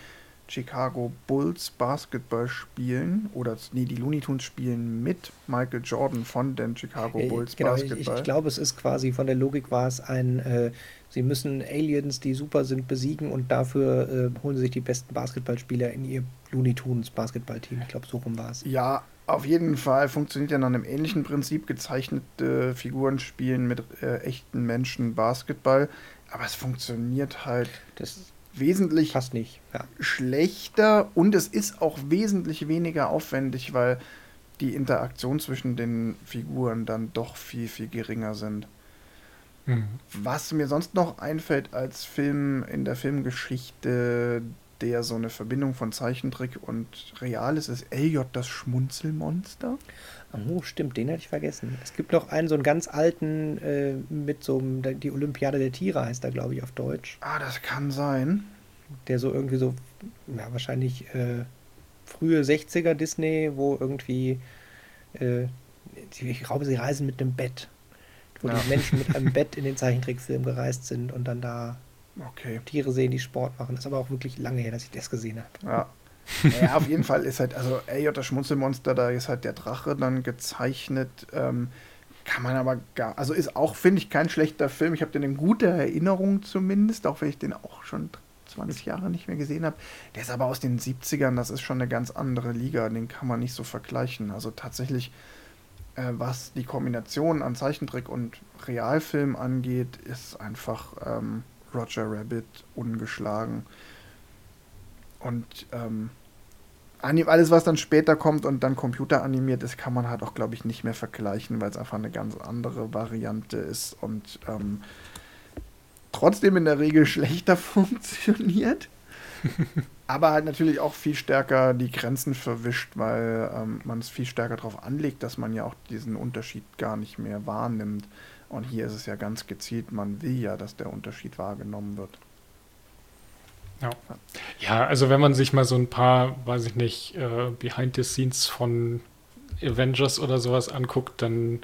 Chicago Bulls Basketball spielen. Oder, nee, die Looney Tunes spielen mit Michael Jordan von den Chicago Äh, Bulls genau, ich, Basketball. ich glaube, es ist quasi von der Logik war es ein, äh, sie müssen Aliens, die super sind, besiegen und dafür äh, holen sie sich die besten Basketballspieler in ihr Looney Tunes Basketballteam. Ich glaube, so rum war es. Ja, auf jeden Fall funktioniert ja nach einem ähnlichen Prinzip. Gezeichnete Figuren spielen mit äh, echten Menschen Basketball. Aber es funktioniert halt Das wesentlich passt nicht. Ja. schlechter und es ist auch wesentlich weniger aufwendig, weil die Interaktion zwischen den Figuren dann doch viel, viel geringer sind. Mhm. Was mir sonst noch einfällt als Film in der Filmgeschichte, der so eine Verbindung von Zeichentrick und Real ist, ist Elliot das Schmunzelmonster. Oh, stimmt, den hatte ich vergessen. Es gibt noch einen, so einen ganz alten, äh, mit so einem, die Olympiade der Tiere heißt er, glaube ich, auf Deutsch. Ah, das kann sein. Der so irgendwie so, ja, wahrscheinlich äh, frühe 60er Disney, wo irgendwie, äh, ich glaube, sie reisen mit einem Bett. Wo Ja. die Menschen mit einem Bett in den Zeichentrickfilm gereist sind und dann da Okay. Tiere sehen, die Sport machen. Das ist aber auch wirklich lange her, dass ich das gesehen habe. Ja. ja, auf jeden Fall ist halt, also Elliot das Schmunzelmonster, da ist halt der Drache dann gezeichnet. Ähm, kann man aber gar, also ist auch, finde ich, kein schlechter Film. Ich habe den in guter Erinnerung zumindest, auch wenn ich den auch schon 20 Jahre nicht mehr gesehen habe. Der ist aber aus den 70ern, das ist schon eine ganz andere Liga, den kann man nicht so vergleichen. Also tatsächlich, äh, was die Kombination an Zeichentrick und Realfilm angeht, ist einfach ähm, Roger Rabbit ungeschlagen. Und ähm, alles, was dann später kommt und dann computeranimiert ist, kann man halt auch, glaube ich, nicht mehr vergleichen, weil es einfach eine ganz andere Variante ist und ähm, trotzdem in der Regel schlechter funktioniert. aber halt natürlich auch viel stärker die Grenzen verwischt, weil ähm, man es viel stärker darauf anlegt, dass man ja auch diesen Unterschied gar nicht mehr wahrnimmt. Und hier ist es ja ganz gezielt, man will ja, dass der Unterschied wahrgenommen wird. Ja. ja, also wenn man sich mal so ein paar, weiß ich nicht, äh, Behind the Scenes von Avengers oder sowas anguckt, dann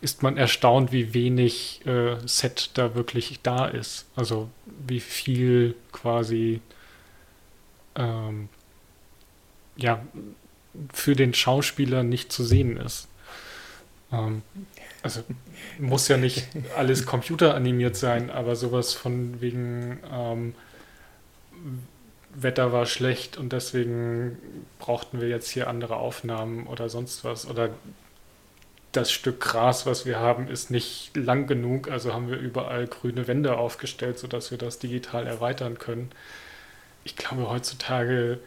ist man erstaunt, wie wenig äh, Set da wirklich da ist. Also wie viel quasi ähm, ja für den Schauspieler nicht zu sehen ist. Ähm, also muss ja nicht alles computeranimiert sein, aber sowas von wegen ähm, Wetter war schlecht und deswegen brauchten wir jetzt hier andere Aufnahmen oder sonst was. Oder das Stück Gras, was wir haben, ist nicht lang genug, also haben wir überall grüne Wände aufgestellt, sodass wir das digital erweitern können. Ich glaube, heutzutage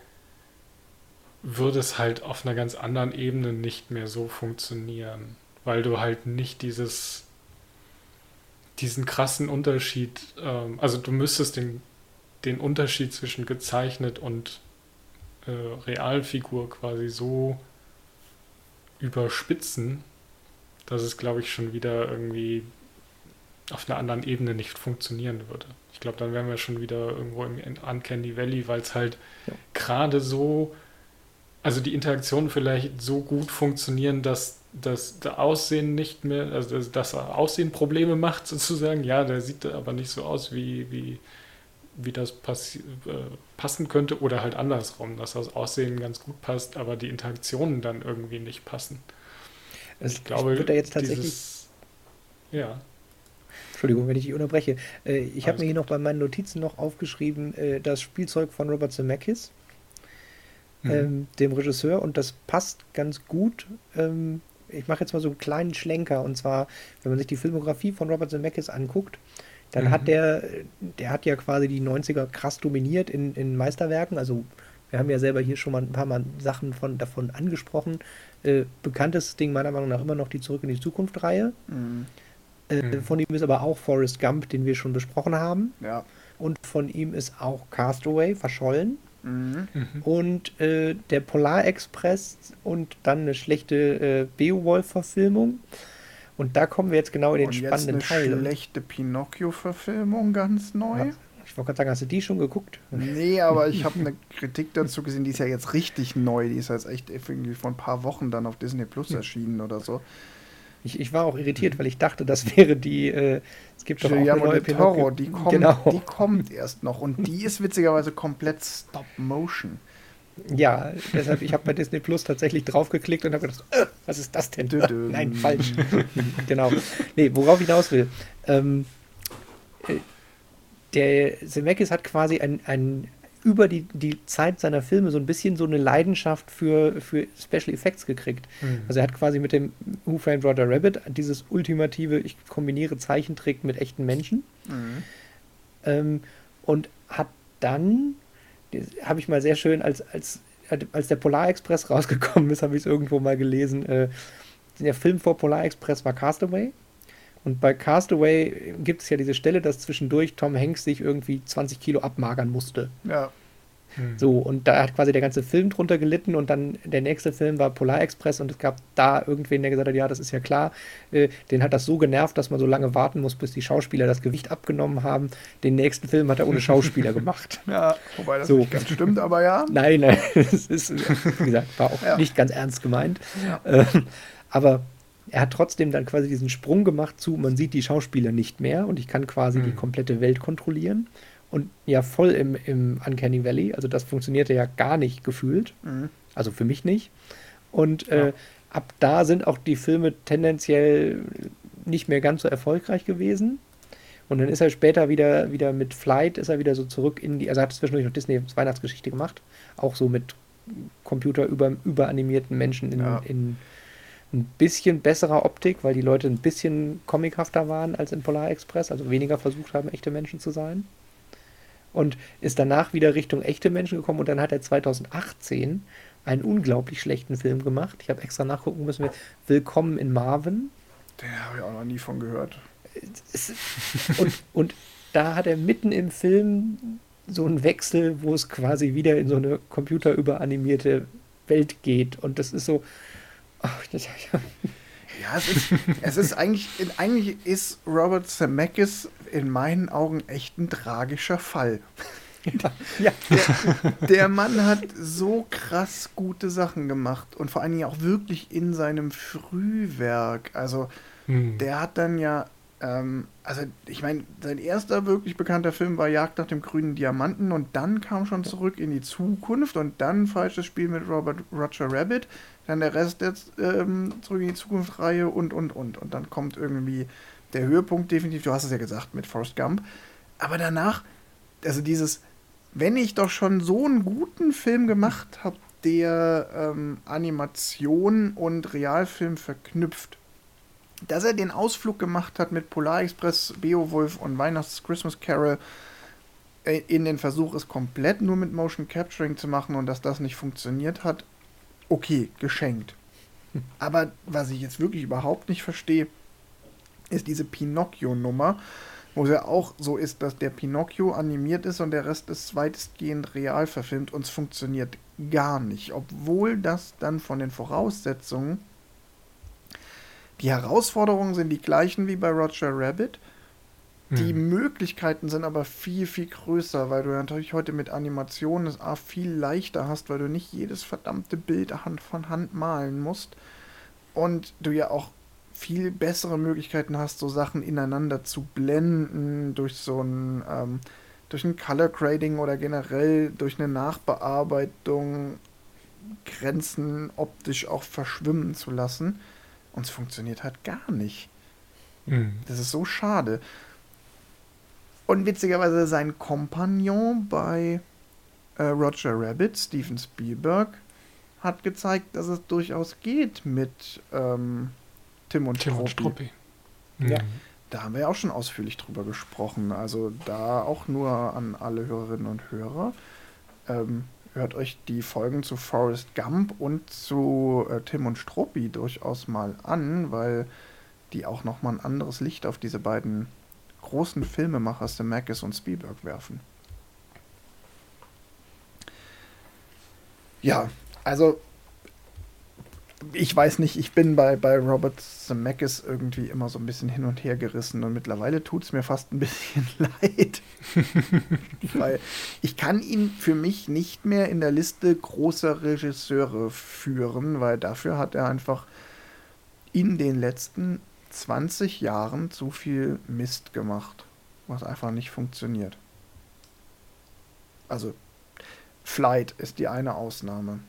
würde es halt auf einer ganz anderen Ebene nicht mehr so funktionieren, weil du halt nicht dieses diesen krassen Unterschied, ähm, also du müsstest den, den Unterschied zwischen gezeichnet und äh, Realfigur quasi so überspitzen, dass es, glaube ich, schon wieder irgendwie auf einer anderen Ebene nicht funktionieren würde. Ich glaube, dann wären wir schon wieder irgendwo im Uncanny Valley, weil es halt ja. gerade so, also die Interaktionen vielleicht so gut funktionieren, dass das, das Aussehen nicht mehr, also das, das Aussehen Probleme macht sozusagen. Ja, der sieht aber nicht so aus, wie, wie, wie das passi äh, passen könnte oder halt andersrum, dass das Aussehen ganz gut passt, aber die Interaktionen dann irgendwie nicht passen. Also ich glaube, ich jetzt tatsächlich. Dieses, ja. Entschuldigung, wenn ich dich unterbreche. Äh, ich habe mir hier noch bei meinen Notizen noch aufgeschrieben, äh, das Spielzeug von Robert Zemeckis, mhm. ähm, dem Regisseur, und das passt ganz gut. Ich mache jetzt mal so einen kleinen Schlenker, und zwar, wenn man sich die Filmografie von Robert Zemeckis anguckt, dann mhm. hat der, der hat ja quasi die 90er krass dominiert in, in Meisterwerken. Also wir haben ja selber hier schon mal ein paar Mal Sachen von, davon angesprochen. Äh, bekanntes Ding meiner Meinung nach immer noch die Zurück in die Zukunft-Reihe. Mhm. Äh, mhm. Von ihm ist aber auch Forrest Gump, den wir schon besprochen haben. Ja. Und von ihm ist auch Castaway verschollen. Mhm. Und äh, der Polarexpress und dann eine schlechte äh, Beowulf-Verfilmung. Und da kommen wir jetzt genau in den und spannenden jetzt eine Teil. schlechte Pinocchio-Verfilmung, ganz neu. Ja. Ich wollte gerade sagen, hast du die schon geguckt? Nee, aber ich habe eine Kritik dazu gesehen, die ist ja jetzt richtig neu. Die ist jetzt echt irgendwie vor ein paar Wochen dann auf Disney Plus erschienen oder so. Ich, ich war auch irritiert, weil ich dachte, das wäre die. Äh, es gibt doch auch eine neue Toro, die kommt, genau. die kommt erst noch und die ist witzigerweise komplett Stop Motion. Ja, deshalb, ich habe bei Disney Plus tatsächlich draufgeklickt und habe gedacht, äh, was ist das denn? Nein, falsch. genau. Nee, worauf ich hinaus will. Ähm, äh, der Zemeckis hat quasi ein, ein über die, die Zeit seiner Filme so ein bisschen so eine Leidenschaft für, für Special Effects gekriegt. Mhm. Also er hat quasi mit dem Who Framed Roger Rabbit dieses ultimative, ich kombiniere Zeichentrick mit echten Menschen. Mhm. Ähm, und hat dann habe ich mal sehr schön, als, als, als der Polar Express rausgekommen ist, habe ich es irgendwo mal gelesen. Äh, der Film vor Polar Express war Castaway. Und bei Castaway gibt es ja diese Stelle, dass zwischendurch Tom Hanks sich irgendwie 20 Kilo abmagern musste. Ja. Hm. So, und da hat quasi der ganze Film drunter gelitten und dann der nächste Film war Polar Express und es gab da irgendwen, der gesagt hat, ja, das ist ja klar, äh, den hat das so genervt, dass man so lange warten muss, bis die Schauspieler das Gewicht abgenommen haben. Den nächsten Film hat er ohne Schauspieler gemacht. Ja, wobei das so. nicht ganz stimmt, aber ja. Nein, nein, das ist, wie gesagt, war auch ja. nicht ganz ernst gemeint. Ja. Ähm, aber er hat trotzdem dann quasi diesen Sprung gemacht zu, man sieht die Schauspieler nicht mehr und ich kann quasi mhm. die komplette Welt kontrollieren und ja voll im, im Uncanny Valley. Also das funktionierte ja gar nicht gefühlt. Mhm. Also für mich nicht. Und äh, ja. ab da sind auch die Filme tendenziell nicht mehr ganz so erfolgreich gewesen. Und dann ist er später wieder, wieder mit Flight, ist er wieder so zurück in die, also er hat zwischendurch noch Disney Weihnachtsgeschichte gemacht, auch so mit Computer über, überanimierten Menschen in, ja. in ein bisschen besserer Optik, weil die Leute ein bisschen comichafter waren als in Polar Express, also weniger versucht haben, echte Menschen zu sein und ist danach wieder Richtung echte Menschen gekommen und dann hat er 2018 einen unglaublich schlechten Film gemacht. Ich habe extra nachgucken müssen. Willkommen in Marvin. Den habe ich auch noch nie von gehört. Und, und da hat er mitten im Film so einen Wechsel, wo es quasi wieder in so eine computerüberanimierte Welt geht. Und das ist so. Das, ja, es ist, es ist eigentlich, eigentlich ist Robert Zemeckis in meinen Augen echt ein tragischer Fall. ja. Der, der, Mann hat so krass gute Sachen gemacht und vor allen Dingen auch wirklich in seinem Frühwerk. Also, hm. der hat dann ja, ähm, also ich meine, sein erster wirklich bekannter Film war Jagd nach dem grünen Diamanten und dann kam schon zurück in die Zukunft und dann falsches Spiel mit Robert Roger Rabbit, dann der Rest jetzt ähm, zurück in die Zukunft-Reihe und und und und dann kommt irgendwie der Höhepunkt definitiv, du hast es ja gesagt, mit Forrest Gump. Aber danach, also dieses, wenn ich doch schon so einen guten Film gemacht habe, der ähm, Animation und Realfilm verknüpft, dass er den Ausflug gemacht hat mit Polar Express, Beowulf und Weihnachts Christmas Carol äh, in den Versuch, es komplett nur mit Motion Capturing zu machen und dass das nicht funktioniert hat, okay, geschenkt. Aber was ich jetzt wirklich überhaupt nicht verstehe, ist diese Pinocchio-Nummer, wo es ja auch so ist, dass der Pinocchio animiert ist und der Rest ist weitestgehend real verfilmt und es funktioniert gar nicht. Obwohl das dann von den Voraussetzungen, die Herausforderungen sind die gleichen wie bei Roger Rabbit. Die Hm. Möglichkeiten sind aber viel, viel größer, weil du natürlich heute mit Animationen es A viel leichter hast, weil du nicht jedes verdammte Bild Hand von Hand malen musst. Und du ja auch viel bessere Möglichkeiten hast, so Sachen ineinander zu blenden, durch so ein, ähm, durch ein Color Grading oder generell durch eine Nachbearbeitung Grenzen optisch auch verschwimmen zu lassen. Und es funktioniert halt gar nicht. Hm. Das ist so schade. Und witzigerweise sein Kompagnon bei äh, Roger Rabbit, Steven Spielberg, hat gezeigt, dass es durchaus geht mit ähm, Tim und Tim und Struppi. Struppi. Ja. Da haben wir ja auch schon ausführlich drüber gesprochen. Also da auch nur an alle Hörerinnen und Hörer. Ähm, hört euch die Folgen zu Forrest Gump und zu äh, Tim und Struppi durchaus mal an, weil die auch nochmal ein anderes Licht auf diese beiden großen Filmemacher Zemeckis und Spielberg werfen. Ja, also ich weiß nicht, ich bin bei, bei Robert Zemeckis irgendwie immer so ein bisschen hin und her gerissen und mittlerweile tut es mir fast ein bisschen leid. Weil ich kann ihn für mich nicht mehr in der Liste großer Regisseure führen, weil dafür hat er einfach in den letzten 20 Jahren zu viel Mist gemacht, was einfach nicht funktioniert. Also Flight ist die eine Ausnahme.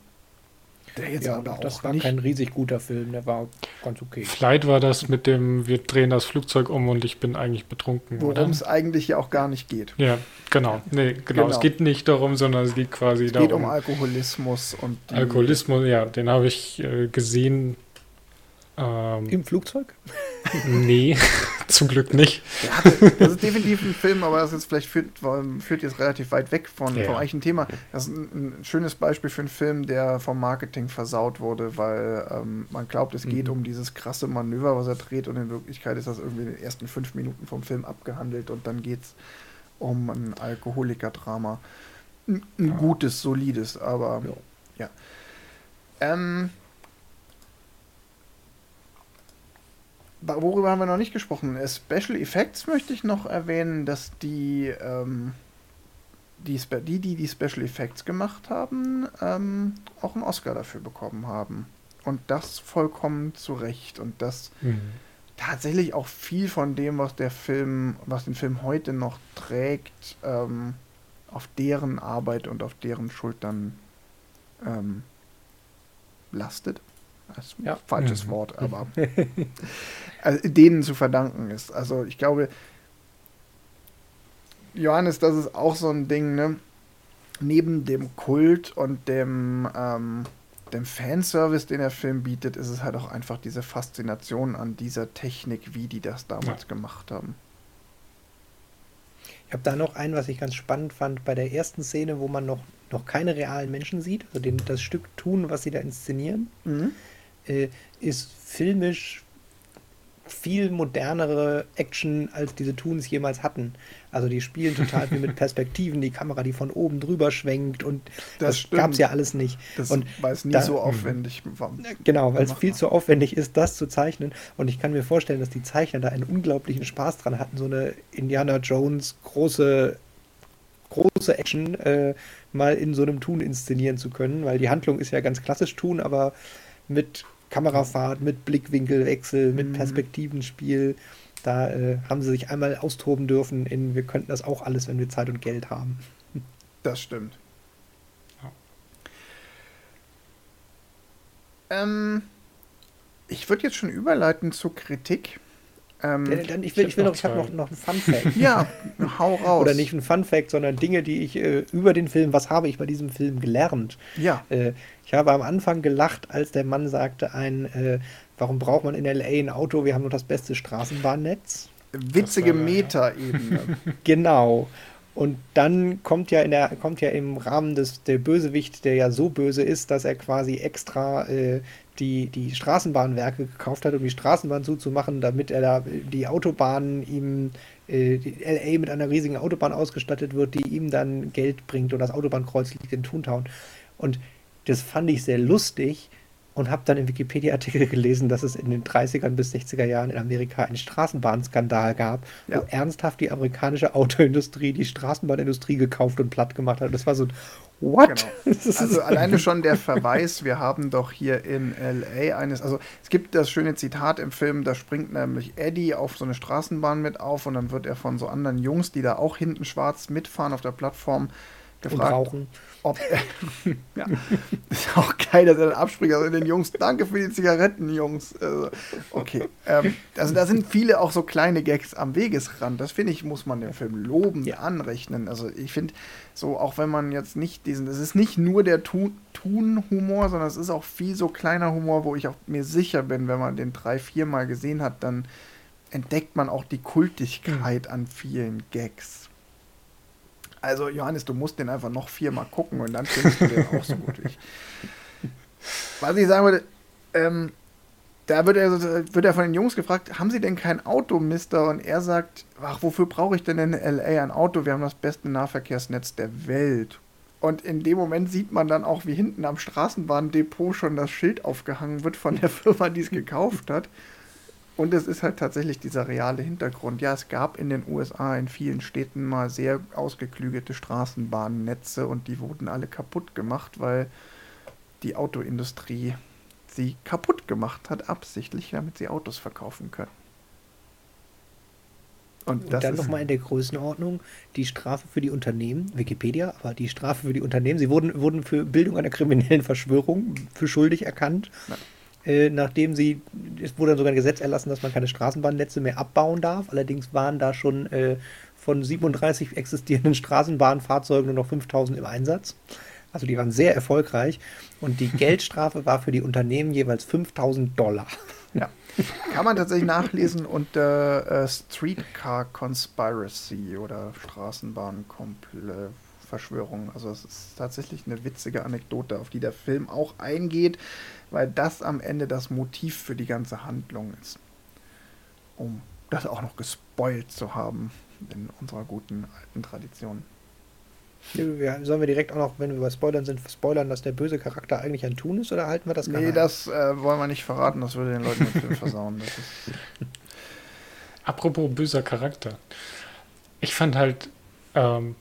Der jetzt Ja, aber das auch war nicht kein riesig guter Film, der war ganz okay. Vielleicht war das mit dem, wir drehen das Flugzeug um und ich bin eigentlich betrunken, worum es eigentlich ja auch gar nicht geht. Ja, genau. Nee, genau. Genau. Es geht nicht darum, sondern es geht quasi Es darum. geht um Alkoholismus und die, Alkoholismus, ja, den habe ich äh, gesehen. Ähm, Im Flugzeug? nee, zum Glück nicht. Ja, das ist definitiv ein Film, aber das ist vielleicht führt, führt jetzt relativ weit weg von, Ja. vom eigentlichen Thema. Das ist ein, ein schönes Beispiel für einen Film, der vom Marketing versaut wurde, weil ähm, man glaubt, es geht Mhm. um dieses krasse Manöver, was er dreht, und in Wirklichkeit ist das irgendwie in den ersten fünf Minuten vom Film abgehandelt und dann geht es um ein Alkoholiker-Drama. Ein, ein Ja. gutes, solides, aber Ja. ja. Ähm, Worüber haben wir noch nicht gesprochen? Äh, Special Effects möchte ich noch erwähnen, dass die, ähm, die, Spe die, die die Special Effects gemacht haben, ähm, auch einen Oscar dafür bekommen haben. Und das vollkommen zu Recht. Und das Mhm. tatsächlich auch viel von dem, was der Film, was den Film heute noch trägt, ähm, auf deren Arbeit und auf deren Schultern ähm, lastet. Das ist ein Ja. falsches Mhm. Wort, aber also denen zu verdanken ist. Also ich glaube, Johannes, das ist auch so ein Ding, ne? Neben dem Kult und dem, ähm, dem Fanservice, den der Film bietet, ist es halt auch einfach diese Faszination an dieser Technik, wie die das damals Ja. gemacht haben. Ich habe da noch ein, was ich ganz spannend fand, bei der ersten Szene, wo man noch, noch keine realen Menschen sieht, also den, das Stück tun, was sie da inszenieren, Mhm. Äh, ist filmisch viel modernere Action, als diese Toons jemals hatten. Also die spielen total viel mit Perspektiven, die Kamera, die von oben drüber schwenkt und Das das, gab es ja alles nicht. Das und war es nie da- so aufwendig war. Genau, weil es viel zu aufwendig ist, das zu zeichnen. Und ich kann mir vorstellen, dass die Zeichner da einen unglaublichen Spaß dran hatten, so eine Indiana Jones große, große Action äh, mal in so einem Tun inszenieren zu können, weil die Handlung ist ja ganz klassisch Tun, aber mit Kamerafahrt, mit Blickwinkelwechsel, mit Mhm. Perspektivenspiel. Da äh, haben sie sich einmal austoben dürfen in, wir könnten das auch alles, wenn wir Zeit und Geld haben. Das stimmt. Ja. Ähm, ich würde jetzt schon überleiten zur Kritik. Ähm, Äh, dann, ich will, ich will noch, ich habe noch noch, einen Fun Fact. ja, hau raus. Oder nicht ein Fun Fact, sondern Dinge, die ich äh, über den Film, was habe ich bei diesem Film gelernt? Ja. Äh, ich habe am Anfang gelacht, als der Mann sagte, ein äh, warum braucht man in LA ein Auto? Wir haben nur das beste Straßenbahnnetz. Witzige. Metaebene. Genau. Und dann kommt ja in der, kommt ja im Rahmen des der Bösewicht, der ja so böse ist, dass er quasi extra äh, die, die Straßenbahnwerke gekauft hat, um die Straßenbahn zuzumachen, damit er da die Autobahnen ihm äh, LA mit einer riesigen Autobahn ausgestattet wird, die ihm dann Geld bringt und das Autobahnkreuz liegt in Toontown. Und das fand ich sehr lustig und habe dann im Wikipedia-Artikel gelesen, dass es in den 30er bis 60er Jahren in Amerika einen Straßenbahnskandal gab, Ja. wo ernsthaft die amerikanische Autoindustrie die Straßenbahnindustrie gekauft und platt gemacht hat. Und das war so ein What? Genau. Also alleine schon der Verweis, wir haben doch hier in LA eines, also es gibt das schöne Zitat im Film, da springt nämlich Eddie auf so eine Straßenbahn mit auf und dann wird er von so anderen Jungs, die da auch hinten schwarz mitfahren auf der Plattform, und gefragt, rauchen. Ob er, ja, ist auch geil, dass er dann abspringt. Also den Jungs, danke für die Zigaretten, Jungs. Also, okay. Ähm, also da sind viele auch so kleine Gags am Wegesrand. Das finde ich, muss man dem Film loben, Ja. anrechnen. Also ich finde, so auch wenn man jetzt nicht diesen, es ist nicht nur der Tu- Tun-Humor, sondern es ist auch viel so kleiner Humor, wo ich auch mir sicher bin, wenn man den drei, viermal gesehen hat, dann entdeckt man auch die Kultigkeit an vielen Gags. Also Johannes, du musst den einfach noch viermal gucken und dann findest du den auch so gut wie ich. Was ich sagen wollte, ähm, da wird er, wird er von den Jungs gefragt, haben sie denn kein Auto, Mister? Und er sagt, ach, wofür brauche ich denn in LA ein Auto? Wir haben das beste Nahverkehrsnetz der Welt. Und in dem Moment sieht man dann auch, wie hinten am Straßenbahndepot schon das Schild aufgehangen wird von der Firma, die es gekauft hat. Und es ist halt tatsächlich dieser reale Hintergrund. Ja, es gab in den USA in vielen Städten mal sehr ausgeklügelte Straßenbahnnetze und die wurden alle kaputt gemacht, weil die Autoindustrie sie kaputt gemacht hat, absichtlich, damit sie Autos verkaufen können. Und Und dann nochmal in der Größenordnung die Strafe für die Unternehmen, Wikipedia, aber die Strafe für die Unternehmen, sie wurden, wurden für Bildung einer kriminellen Verschwörung für schuldig erkannt. Ja. Äh, nachdem sie, es wurde dann sogar ein Gesetz erlassen, dass man keine Straßenbahnnetze mehr abbauen darf. Allerdings waren da schon äh, von 37 existierenden Straßenbahnfahrzeugen nur noch 5000 im Einsatz. Also die waren sehr erfolgreich. Und die Geldstrafe war für die Unternehmen jeweils 5000 Dollar. Ja. Kann man tatsächlich nachlesen unter äh, Streetcar Conspiracy oder Straßenbahnverschwörung. Also es ist tatsächlich eine witzige Anekdote, auf die der Film auch eingeht, weil das am Ende das Motiv für die ganze Handlung ist. Um das auch noch gespoilt zu haben in unserer guten alten Tradition. Ja, Sollen wir direkt auch noch, wenn wir bei Spoilern sind, spoilern, dass der böse Charakter eigentlich ein Tun ist oder halten wir das Nee, geheim? das äh, wollen wir nicht verraten, das würde den Leuten den Film versauen. Das ist, Apropos böser Charakter. Ich fand halt, ähm,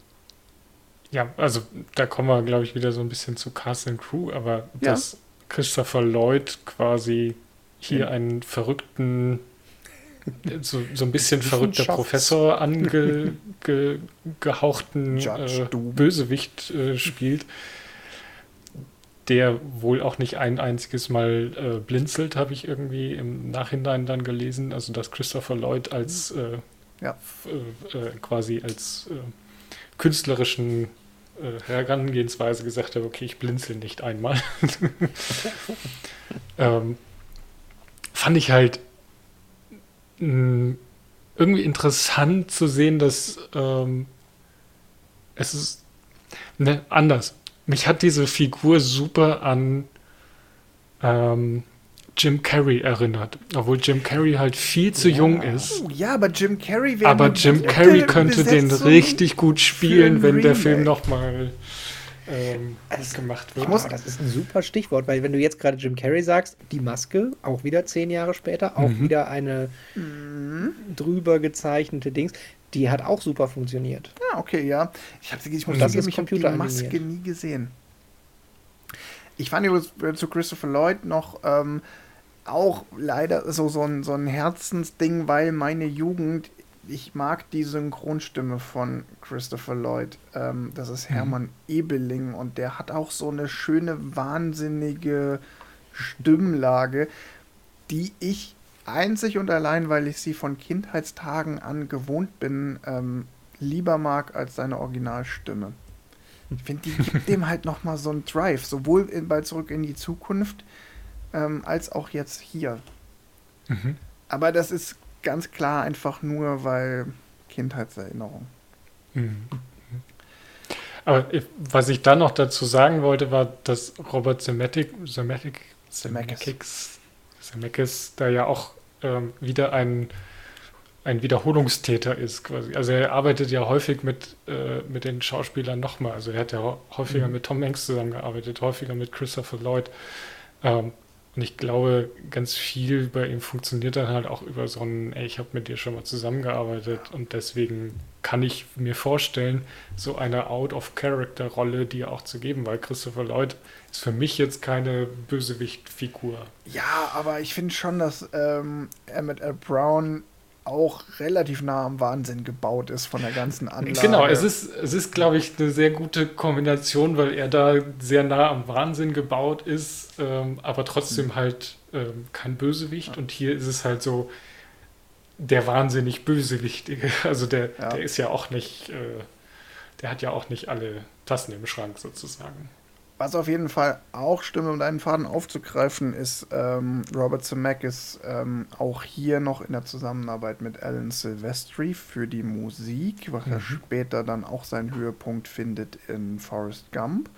ja, also da kommen wir, glaube ich, wieder so ein bisschen zu Cast and Crew, aber Ja. dass Christopher Lloyd quasi hier einen verrückten, so, so ein bisschen verrückter Professor angehauchten ge, gehauchten, Judge äh. Bösewicht äh, spielt, der wohl auch nicht ein einziges Mal äh, blinzelt, habe ich irgendwie im Nachhinein dann gelesen. Also dass Christopher Lloyd als äh, Ja. äh, äh, quasi als künstlerischen Herangehensweise gesagt hat, okay, ich blinzel nicht einmal. ähm, fand ich halt mh, irgendwie interessant zu sehen, dass ähm, es ist ne, anders. Mich hat diese Figur super an ähm, Jim Carrey erinnert. Obwohl Jim Carrey halt viel zu jung ist. Oh, ja, aber Jim Carrey wäre Aber Jim Carrey könnte den richtig gut spielen, wenn der. Film nochmal ähm, gemacht wird. Ich muss, das ist ein super Stichwort, weil wenn du jetzt gerade Jim Carrey sagst, die Maske, auch wieder zehn Jahre später, auch Mhm. wieder eine drüber gezeichnete Dings, die hat auch super funktioniert. Ja, okay, ja. Ich habe ich muss das zugeben, ist ich habe die. Maske nie gesehen. Ich fand übrigens äh, zu Christopher Lloyd noch ähm, auch leider so, so, ein, so ein Herzensding, weil meine Jugend, ich mag die Synchronstimme von Christopher Lloyd. Ähm, das ist Hermann Ebeling und der hat auch so eine schöne, wahnsinnige Stimmlage, die ich einzig und allein, weil ich sie von Kindheitstagen an gewohnt bin, ähm, lieber mag als seine Originalstimme. Ich finde, die gibt dem halt noch mal so einen Drive, sowohl in, bei Zurück in die Zukunft ähm, als auch jetzt hier. Mhm. Aber das ist ganz klar einfach nur, weil Kindheitserinnerung. Mhm. Aber was ich dann noch dazu sagen wollte, war, dass Robert Zemeckis, Zemeckis, Zemeckis, Zemeckis da ja auch ähm, wieder ein, ein Wiederholungstäter ist quasi. Also er arbeitet ja häufig mit, äh, mit den Schauspielern nochmal. Also er hat ja häufiger mit Tom Hanks zusammengearbeitet, häufiger mit Christopher Lloyd. Ähm, und ich glaube, ganz viel bei ihm funktioniert dann halt auch über so ein, ey, ich habe mit dir schon mal zusammengearbeitet und deswegen kann ich mir vorstellen, so eine Out-of-Character-Rolle dir auch zu geben, weil Christopher Lloyd ist für mich jetzt keine Bösewicht-Figur. Ja, aber ich finde schon, dass ähm, Emmett L. Brown auch relativ nah am Wahnsinn gebaut ist von der ganzen Anlage. Genau, es ist, es ist, glaube ich, eine sehr gute Kombination, weil er da sehr nah am Wahnsinn gebaut ist, ähm, aber trotzdem halt ähm, kein Bösewicht. Und hier ist es halt so der wahnsinnig Bösewichtige. Also der, Ja. der ist ja auch nicht, äh, der hat ja auch nicht alle Tassen im Schrank sozusagen. Was auf jeden Fall auch stimmt, um deinen Faden aufzugreifen, ist ähm, Robert Zemeckis ähm, auch hier noch in der Zusammenarbeit mit Alan Silvestri für die Musik, was er später dann auch seinen Höhepunkt findet in Forrest Gump.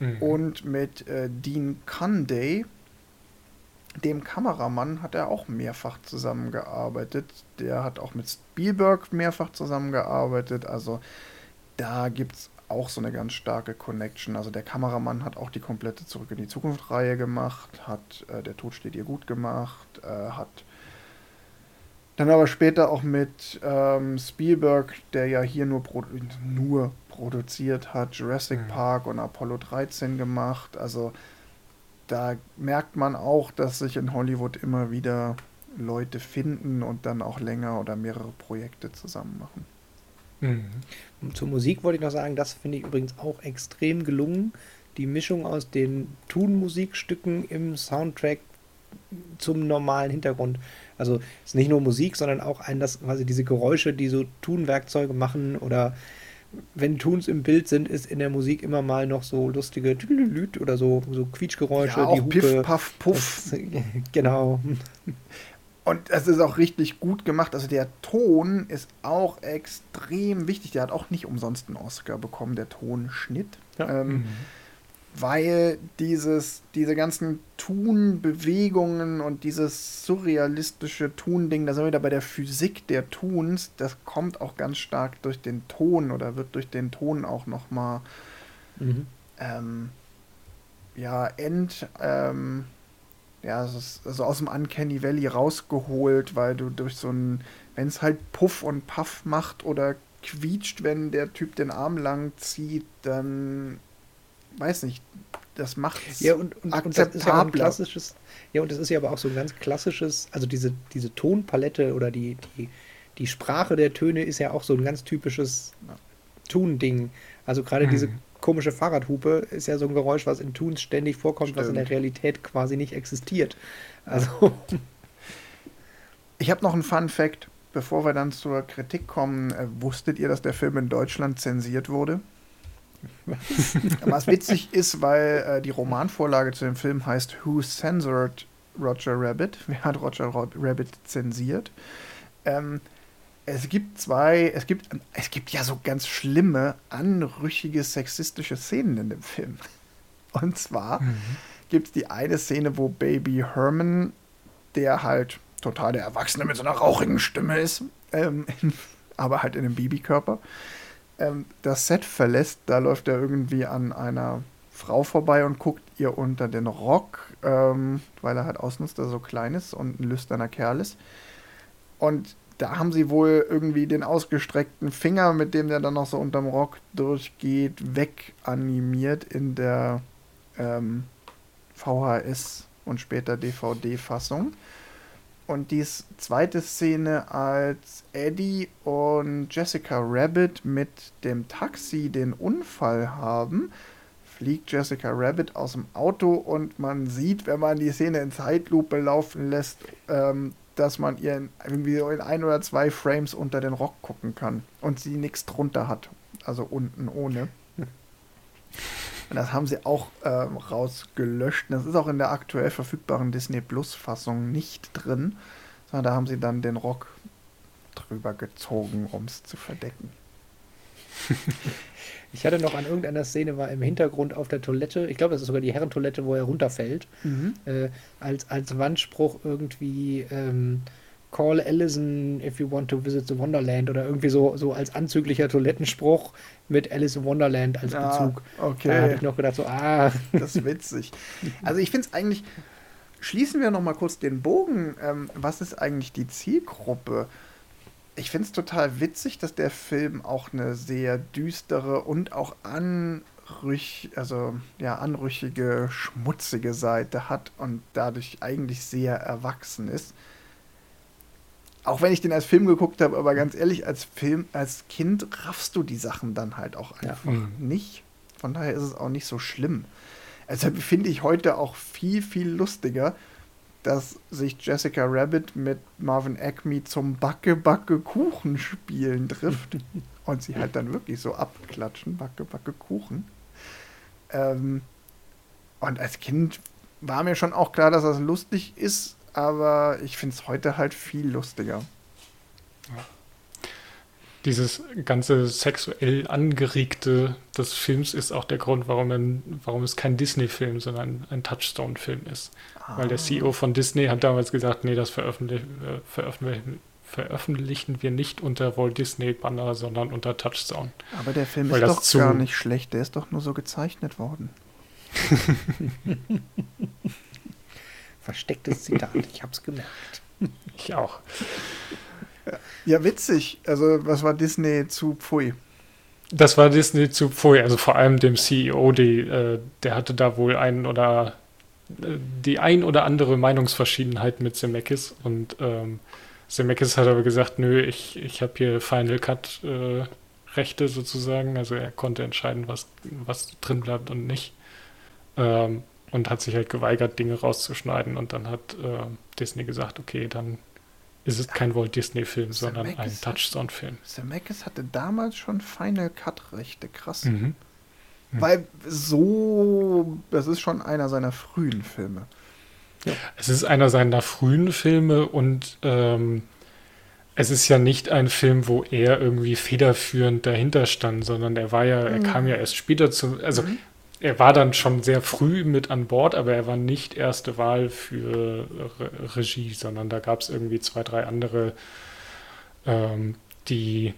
Mhm. Und mit äh, Dean Cunday, dem Kameramann, hat er auch mehrfach zusammengearbeitet. Der hat auch mit Spielberg mehrfach zusammengearbeitet. Also da gibt es auch so eine ganz starke Connection. Also der Kameramann hat auch die komplette Zurück in die Zukunft-Reihe gemacht, hat äh, Der Tod steht ihr gut gemacht, äh, hat dann aber später auch mit ähm, Spielberg, der ja hier nur, produ nur produziert hat, Jurassic Mhm. Park und Apollo 13 gemacht. Also da merkt man auch, dass sich in Hollywood immer wieder Leute finden und dann auch länger oder mehrere Projekte zusammen machen. Mhm. Und zur Musik wollte ich noch sagen, das finde ich übrigens auch extrem gelungen. Die Mischung aus den Tun-Musikstücken im Soundtrack zum normalen Hintergrund. Also es ist nicht nur Musik, sondern auch ein, das quasi diese Geräusche, die so Tun-Werkzeuge machen oder wenn Tuns im Bild sind, ist in der Musik immer mal noch so lustige Tüdelüt oder so, so Quietschgeräusche, ja, die Hupe. Piff, Puff, Puff. Das, genau. Und es ist auch richtig gut gemacht. Also der Ton ist auch extrem wichtig. Der hat auch nicht umsonst einen Oscar bekommen, der Tonschnitt. Ja. Ähm, Mhm. Weil dieses, diese ganzen Tun-Bewegungen und dieses surrealistische Tun-Ding, da sind wir wieder bei der Physik der Tuns, das kommt auch ganz stark durch den Ton oder wird durch den Ton auch nochmal Mhm. ähm, ja, end, ähm, ja, es ist also aus dem Uncanny Valley rausgeholt, weil du durch so ein, wenn es halt Puff und Puff macht oder quietscht, wenn der Typ den Arm lang zieht, dann weiß nicht, das macht Ja, und, und, und das ist ja auch ein akzeptabler. klassisches, ja, und das ist ja aber auch so ein ganz klassisches, also diese, diese Tonpalette oder die, die, die Sprache der Töne ist ja auch so ein ganz typisches Ja. Tun-Ding. Also gerade diese Mhm. Komische Fahrradhupe ist ja so ein Geräusch, was in Tuns ständig vorkommt, was in der Stimmt. Realität quasi nicht existiert. Also, Ich habe noch einen Fun Fact, bevor wir dann zur Kritik kommen. Äh, wusstet ihr, dass der Film in Deutschland zensiert wurde? Was witzig ist, weil äh, die Romanvorlage zu dem Film heißt Who Censored Roger Rabbit? Wer hat Roger Rabbit zensiert? Ähm, es gibt zwei, es gibt, es gibt ja so ganz schlimme, anrüchige, sexistische Szenen in dem Film. Und zwar gibt es die eine Szene, wo Baby Herman, der halt total der Erwachsene mit so einer rauchigen Stimme ist, ähm, aber halt in einem Babykörper, ähm, das Set verlässt. Da läuft er irgendwie an einer Frau vorbei und guckt ihr unter den Rock, ähm, weil er halt ausnutzt, dass er so klein ist und ein lüsterner Kerl ist. Und da haben sie wohl irgendwie den ausgestreckten Finger, mit dem der dann noch so unterm Rock durchgeht, weganimiert in der ähm, VHS und später DVD-Fassung. Und die zweite Szene, als Eddie und Jessica Rabbit mit dem Taxi den Unfall haben, fliegt Jessica Rabbit aus dem Auto und man sieht, wenn man die Szene in Zeitlupe laufen lässt, ähm, dass man ihr in, irgendwie in ein oder zwei Frames unter den Rock gucken kann und sie nichts drunter hat. Also unten ohne. Und das haben sie auch ähm, rausgelöscht. Das ist auch in der aktuell verfügbaren Disney Plus Fassung nicht drin, sondern da haben sie dann den Rock drüber gezogen, um es zu verdecken. Ich hatte noch an irgendeiner Szene, war im Hintergrund auf der Toilette, ich glaube, das ist sogar die Herrentoilette, wo er runterfällt, Mhm. äh, als, als Wandspruch irgendwie ähm, Call Allison if you want to visit the Wonderland oder irgendwie so, so als anzüglicher Toilettenspruch mit Alice in Wonderland als Ah, Bezug. Da habe okay. ich noch gedacht, so, ah, Das ist witzig. Also ich finde es eigentlich, schließen wir noch mal kurz den Bogen. Ähm, was ist eigentlich die Zielgruppe? Ich finde es total witzig, dass der Film auch eine sehr düstere und auch anrüch, also ja, anrüchige, schmutzige Seite hat und dadurch eigentlich sehr erwachsen ist. Auch wenn ich den als Film geguckt habe, aber ganz ehrlich, als Film, als Kind raffst du die Sachen dann halt auch Ja. einfach Mhm. nicht. Von daher ist es auch nicht so schlimm. Also finde ich heute auch viel, viel lustiger, dass sich Jessica Rabbit mit Marvin Acme zum Backe, Backe, Kuchen spielen trifft. und sie halt dann wirklich so abklatschen, Backe, Backe, Kuchen. Ähm, und als Kind war mir schon auch klar, dass das lustig ist, aber ich finde es heute halt viel lustiger. Dieses ganze sexuell angeregte des Films ist auch der Grund, warum, er, warum es kein Disney-Film, sondern ein Touchstone-Film ist. Weil der CEO von Disney hat damals gesagt, nee, das veröffentlich, äh, veröffentlichen, veröffentlichen wir nicht unter Walt Disney-Banner, sondern unter Touchstone. Aber der Film Weil ist doch zu- gar nicht schlecht, der ist doch nur so gezeichnet worden. verstecktes Zitat, ich hab's gemerkt. Ich auch. Ja, witzig. Also, was war Disney zu Pfui? Das war Disney zu vorher, also vor allem dem CEO, die, äh, der hatte da wohl einen oder äh, die ein oder andere Meinungsverschiedenheit mit Zemeckis und ähm, Zemeckis hat aber gesagt, nö, ich, ich habe hier Final Cut äh, Rechte sozusagen, also er konnte entscheiden, was, was drin bleibt und nicht. Ähm, und hat sich halt geweigert, Dinge rauszuschneiden und dann hat äh, Disney gesagt, okay, dann ist es kein Walt Disney Film, sondern ein Touchstone-Film. Zemeckis hatte damals schon Final Cut Rechte, krass. Mhm. Weil so, das ist schon einer seiner frühen Filme. Es ist einer seiner frühen Filme und ähm, es ist ja nicht ein Film, wo er irgendwie federführend dahinter stand, sondern er war ja, er kam ja erst später zu, also er war dann schon sehr früh mit an Bord, aber er war nicht erste Wahl für Re Regie, sondern da gab es irgendwie zwei, drei andere, ähm, die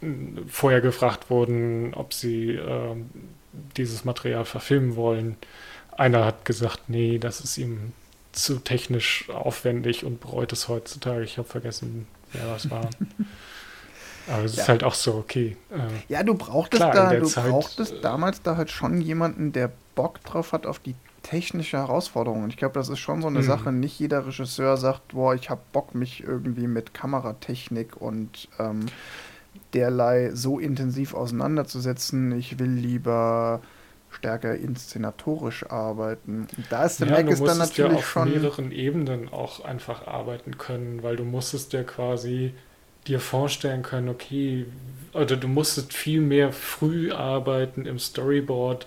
mh, vorher gefragt wurden, ob sie ähm, dieses Material verfilmen wollen. Einer hat gesagt, nee, das ist ihm zu technisch aufwendig und bereut es heutzutage. Ich habe vergessen, wer das war. Aber es Ja. ist halt auch so, okay. Äh, Ja, du brauchtest Klar, da, der du Zeit, brauchtest damals da halt schon jemanden, der Bock drauf hat auf die technische Herausforderung. Und ich glaube, das ist schon so eine Mhm. Sache. Nicht jeder Regisseur sagt, boah, ich habe Bock, mich irgendwie mit Kameratechnik und ähm, derlei so intensiv auseinanderzusetzen. Ich will lieber stärker inszenatorisch arbeiten. Und da ist Ja, du Zemeckis dann musstest ja natürlich auf schon. mehreren Ebenen auch einfach arbeiten können, weil du musstest ja quasi dir vorstellen können, okay, oder du musstest viel mehr früh arbeiten im Storyboard.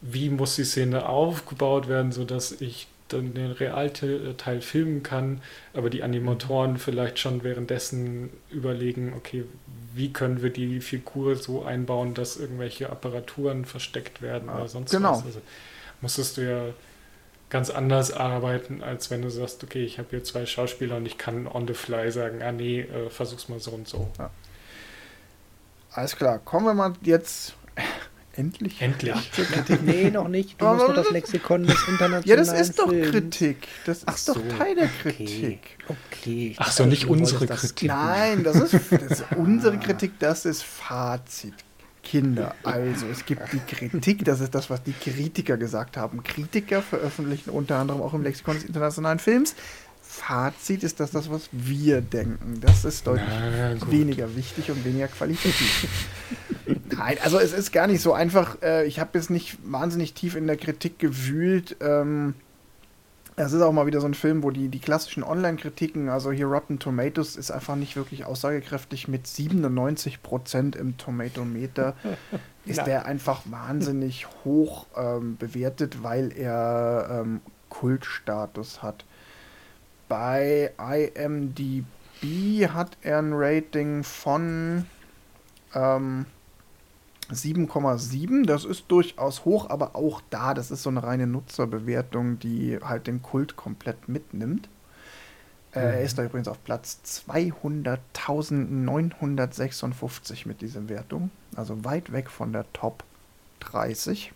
Wie muss die Szene aufgebaut werden, sodass ich dann den Realteil filmen kann, aber die Animatoren vielleicht schon währenddessen überlegen, okay, wie können wir die Figur so einbauen, dass irgendwelche Apparaturen versteckt werden oder sonst genau. was. Also musstest du ja ganz anders arbeiten, als wenn du sagst, okay, ich habe hier zwei Schauspieler und ich kann on the fly sagen, ah nee, äh, versuch's mal so und so. Alles klar, kommen wir mal jetzt endlich. Endlich. Kritik. Nee, noch nicht. Du Aber musst noch das das- Lexikon des internationalen Ja, das ist doch Films. Kritik. Das Ach ist doch so, Teil der okay. Kritik. Okay. ich Ach so, nicht unsere das Kritik. skippen. Nein, das ist, das ist unsere Kritik, das ist Fazit. Kinder, also es gibt die Kritik, das ist das, was die Kritiker gesagt haben. Kritiker veröffentlichen unter anderem auch im Lexikon des internationalen Films. Fazit ist das, das was wir denken. Das ist deutlich Na, weniger wichtig und weniger qualitativ. Nein, also es ist gar nicht so einfach. Äh, ich habe jetzt nicht wahnsinnig tief in der Kritik gewühlt. Ähm, es ist auch mal wieder so ein Film, wo die, die klassischen Online-Kritiken, also hier Rotten Tomatoes, ist einfach nicht wirklich aussagekräftig mit 97% im Tomatometer. ist der einfach wahnsinnig hoch ähm, bewertet, weil er ähm, Kultstatus hat. Bei IMDb hat er ein Rating von ähm, 7,7. Das ist durchaus hoch, aber auch da, das ist so eine reine Nutzerbewertung, die halt den Kult komplett mitnimmt. Äh, Er ist da übrigens auf Platz 200.956 mit dieser Wertung. Also weit weg von der Top 30.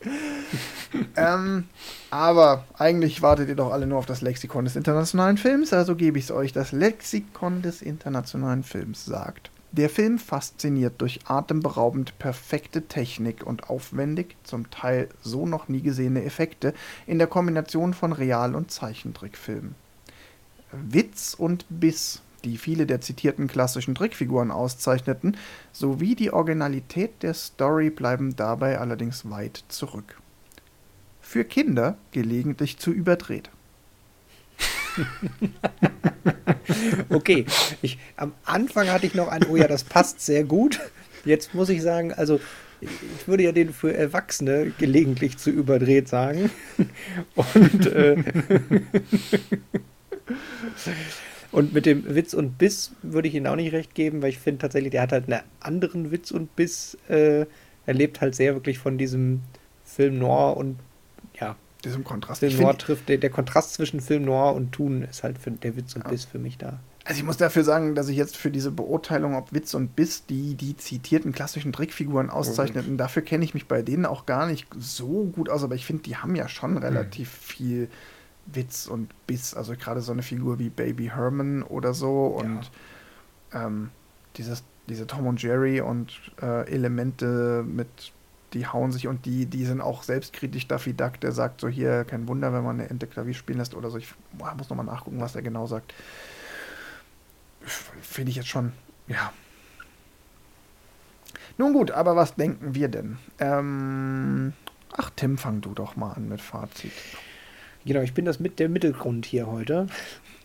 ähm, aber eigentlich wartet ihr doch alle nur auf das Lexikon des internationalen Films, also gebe ich es euch. Das Lexikon des internationalen Films sagt. Der Film fasziniert durch atemberaubend perfekte Technik und aufwendig, zum Teil so noch nie gesehene Effekte in der Kombination von Real- und Zeichentrickfilmen. Witz und Biss, die viele der zitierten klassischen Trickfiguren auszeichneten, sowie die Originalität der Story bleiben dabei allerdings weit zurück. Für Kinder gelegentlich zu überdreht. Okay, ich, am Anfang hatte ich noch ein, oh ja, das passt sehr gut. Jetzt muss ich sagen, also ich würde ja den für Erwachsene gelegentlich zu überdreht sagen. Und, äh, und mit dem Witz und Biss würde ich Ihnen auch nicht recht geben, weil ich finde tatsächlich, der hat halt einen anderen Witz und Biss. Äh, er lebt halt sehr wirklich von diesem Film Noir und Diesem Kontrast. Film Noir trifft, der, der Kontrast zwischen Film Noir und Tun ist halt für der Witz und Biss für mich da. also ich muss dafür sagen, dass ich jetzt für diese Beurteilung, ob Witz und Biss die die zitierten klassischen Trickfiguren auszeichneten, dafür kenne ich mich bei denen auch gar nicht so gut aus, aber ich finde, die haben ja schon relativ viel Witz und Biss. Also gerade so eine Figur wie Baby Herman oder so und ähm, dieses, diese Tom und Jerry und äh, Elemente mit, die hauen sich und die, die sind auch selbstkritisch. Daffy Duck, der sagt so hier, kein Wunder, wenn man eine Ente Klavier spielen lässt oder so. Ich boah, muss nochmal nachgucken, was er genau sagt. Finde ich jetzt schon, ja. Nun gut, aber was denken wir denn? Ähm, ach, Tim, fang du doch mal an mit Fazit. Genau, ich bin das mit der Mittelgrund hier heute.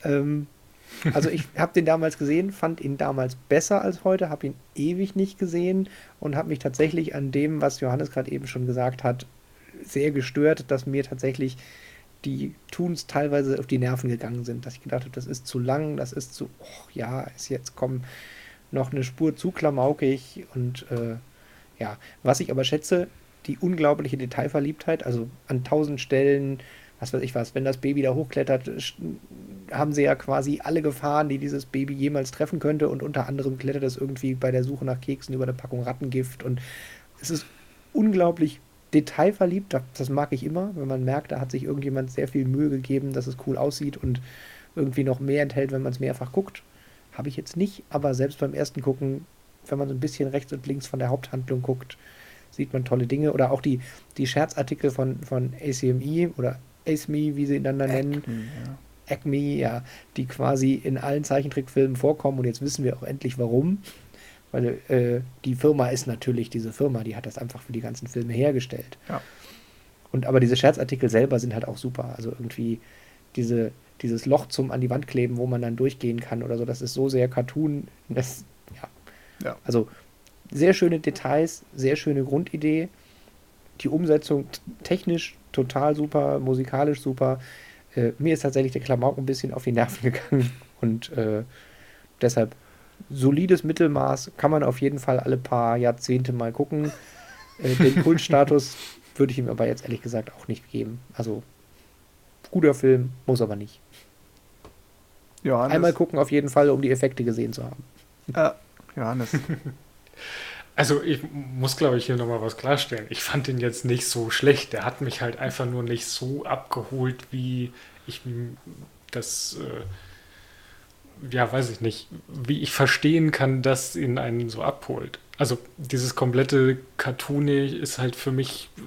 Ähm, also ich habe den damals gesehen, fand ihn damals besser als heute, habe ihn ewig nicht gesehen und habe mich tatsächlich an dem, was Johannes gerade eben schon gesagt hat, sehr gestört, dass mir tatsächlich die Tuns teilweise auf die Nerven gegangen sind, dass ich gedacht habe, das ist zu lang, das ist zu, oh, ja, ist jetzt komm noch eine Spur zu klamaukig und äh, ja, was ich aber schätze, die unglaubliche Detailverliebtheit, also an tausend Stellen, was weiß ich was, wenn das Baby da hochklettert, haben sie ja quasi alle Gefahren, die dieses Baby jemals treffen könnte und unter anderem klettert es irgendwie bei der Suche nach Keksen über eine Packung Rattengift und es ist unglaublich detailverliebt, das- mag ich immer, wenn man merkt, da hat sich irgendjemand sehr viel Mühe gegeben, dass es cool aussieht und irgendwie noch mehr enthält, wenn man es mehrfach guckt. Habe ich jetzt nicht, aber selbst beim ersten Gucken, wenn man so ein bisschen rechts und links von der Haupthandlung guckt, sieht man tolle Dinge. Oder auch die, die Scherzartikel von, von ACME oder ACME, wie sie ihn dann da nennen. Ja. Acme, ja, die quasi in allen Zeichentrickfilmen vorkommen und jetzt wissen wir auch endlich warum. Weil äh, die Firma ist natürlich diese Firma, die hat das einfach für die ganzen Filme hergestellt. Ja. Und aber diese Scherzartikel selber sind halt auch super. Also irgendwie diese, dieses Loch zum an die Wand kleben, wo man dann durchgehen kann oder so, das ist so sehr Cartoon. Das, ja. Ja. Also sehr schöne Details, sehr schöne Grundidee. Die Umsetzung technisch total super, musikalisch super. Äh, mir ist tatsächlich der Klamauk ein bisschen auf die Nerven gegangen und äh, deshalb solides Mittelmaß kann man auf jeden Fall alle paar Jahrzehnte mal gucken. Äh, den Kultstatus würde ich ihm aber jetzt ehrlich gesagt auch nicht geben. Also guter Film, muss aber nicht. Johannes, Einmal gucken auf jeden Fall, um die Effekte gesehen zu haben. Äh, Johannes. Also ich muss, glaube ich, hier nochmal was klarstellen. Ich fand den jetzt nicht so schlecht. Der hat mich halt einfach nur nicht so abgeholt, wie ich das, äh, ja, weiß ich nicht, wie ich verstehen kann, dass ihn einen so abholt. Also dieses komplette Cartoony ist halt für mich äh,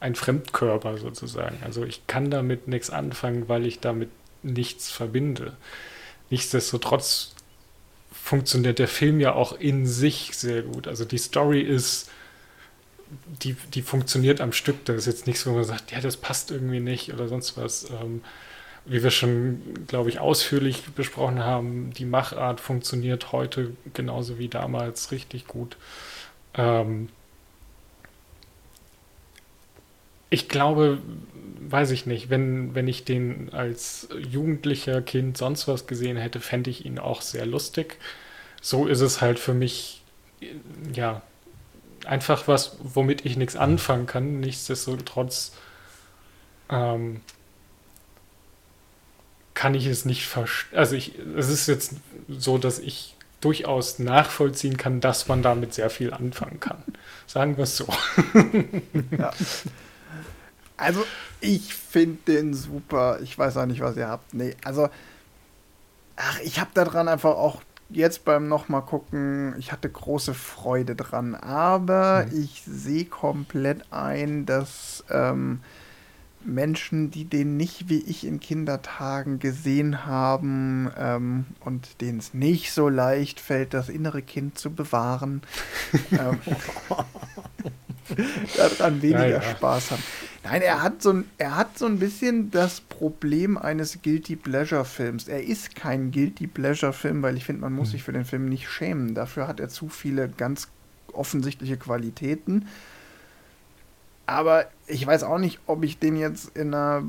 ein Fremdkörper sozusagen. Also ich kann damit nichts anfangen, weil ich damit nichts verbinde. Nichtsdestotrotz funktioniert der Film ja auch in sich sehr gut. Also die Story ist, die, die funktioniert am Stück. Das ist jetzt nichts, wo man sagt, ja, das passt irgendwie nicht oder sonst was. Ähm, wie wir schon, glaube ich, ausführlich besprochen haben, die Machart funktioniert heute genauso wie damals richtig gut. Ähm, ich glaube, weiß ich nicht, wenn, wenn ich den als jugendlicher Kind sonst was gesehen hätte, fände ich ihn auch sehr lustig. So ist es halt für mich, ja, einfach was, womit ich nichts anfangen kann. Nichtsdestotrotz ähm, kann ich es nicht verstehen. Also ich, es ist jetzt so, dass ich durchaus nachvollziehen kann, dass man damit sehr viel anfangen kann. Sagen wir es so. Ja. Also, ich finde den super. Ich weiß auch nicht, was ihr habt. Nee, also, ach, ich habe daran einfach auch jetzt beim nochmal gucken, ich hatte große Freude dran. Aber mhm. ich sehe komplett ein, dass ähm, Menschen, die den nicht wie ich in Kindertagen gesehen haben ähm, und denen es nicht so leicht fällt, das innere Kind zu bewahren, ähm, daran weniger ja, ja. Spaß haben. Nein, er hat, so ein, er hat so ein bisschen das Problem eines Guilty Pleasure-Films. Er ist kein Guilty Pleasure-Film, weil ich finde, man muss hm. sich für den Film nicht schämen. Dafür hat er zu viele ganz offensichtliche Qualitäten. Aber ich weiß auch nicht, ob ich den jetzt in einer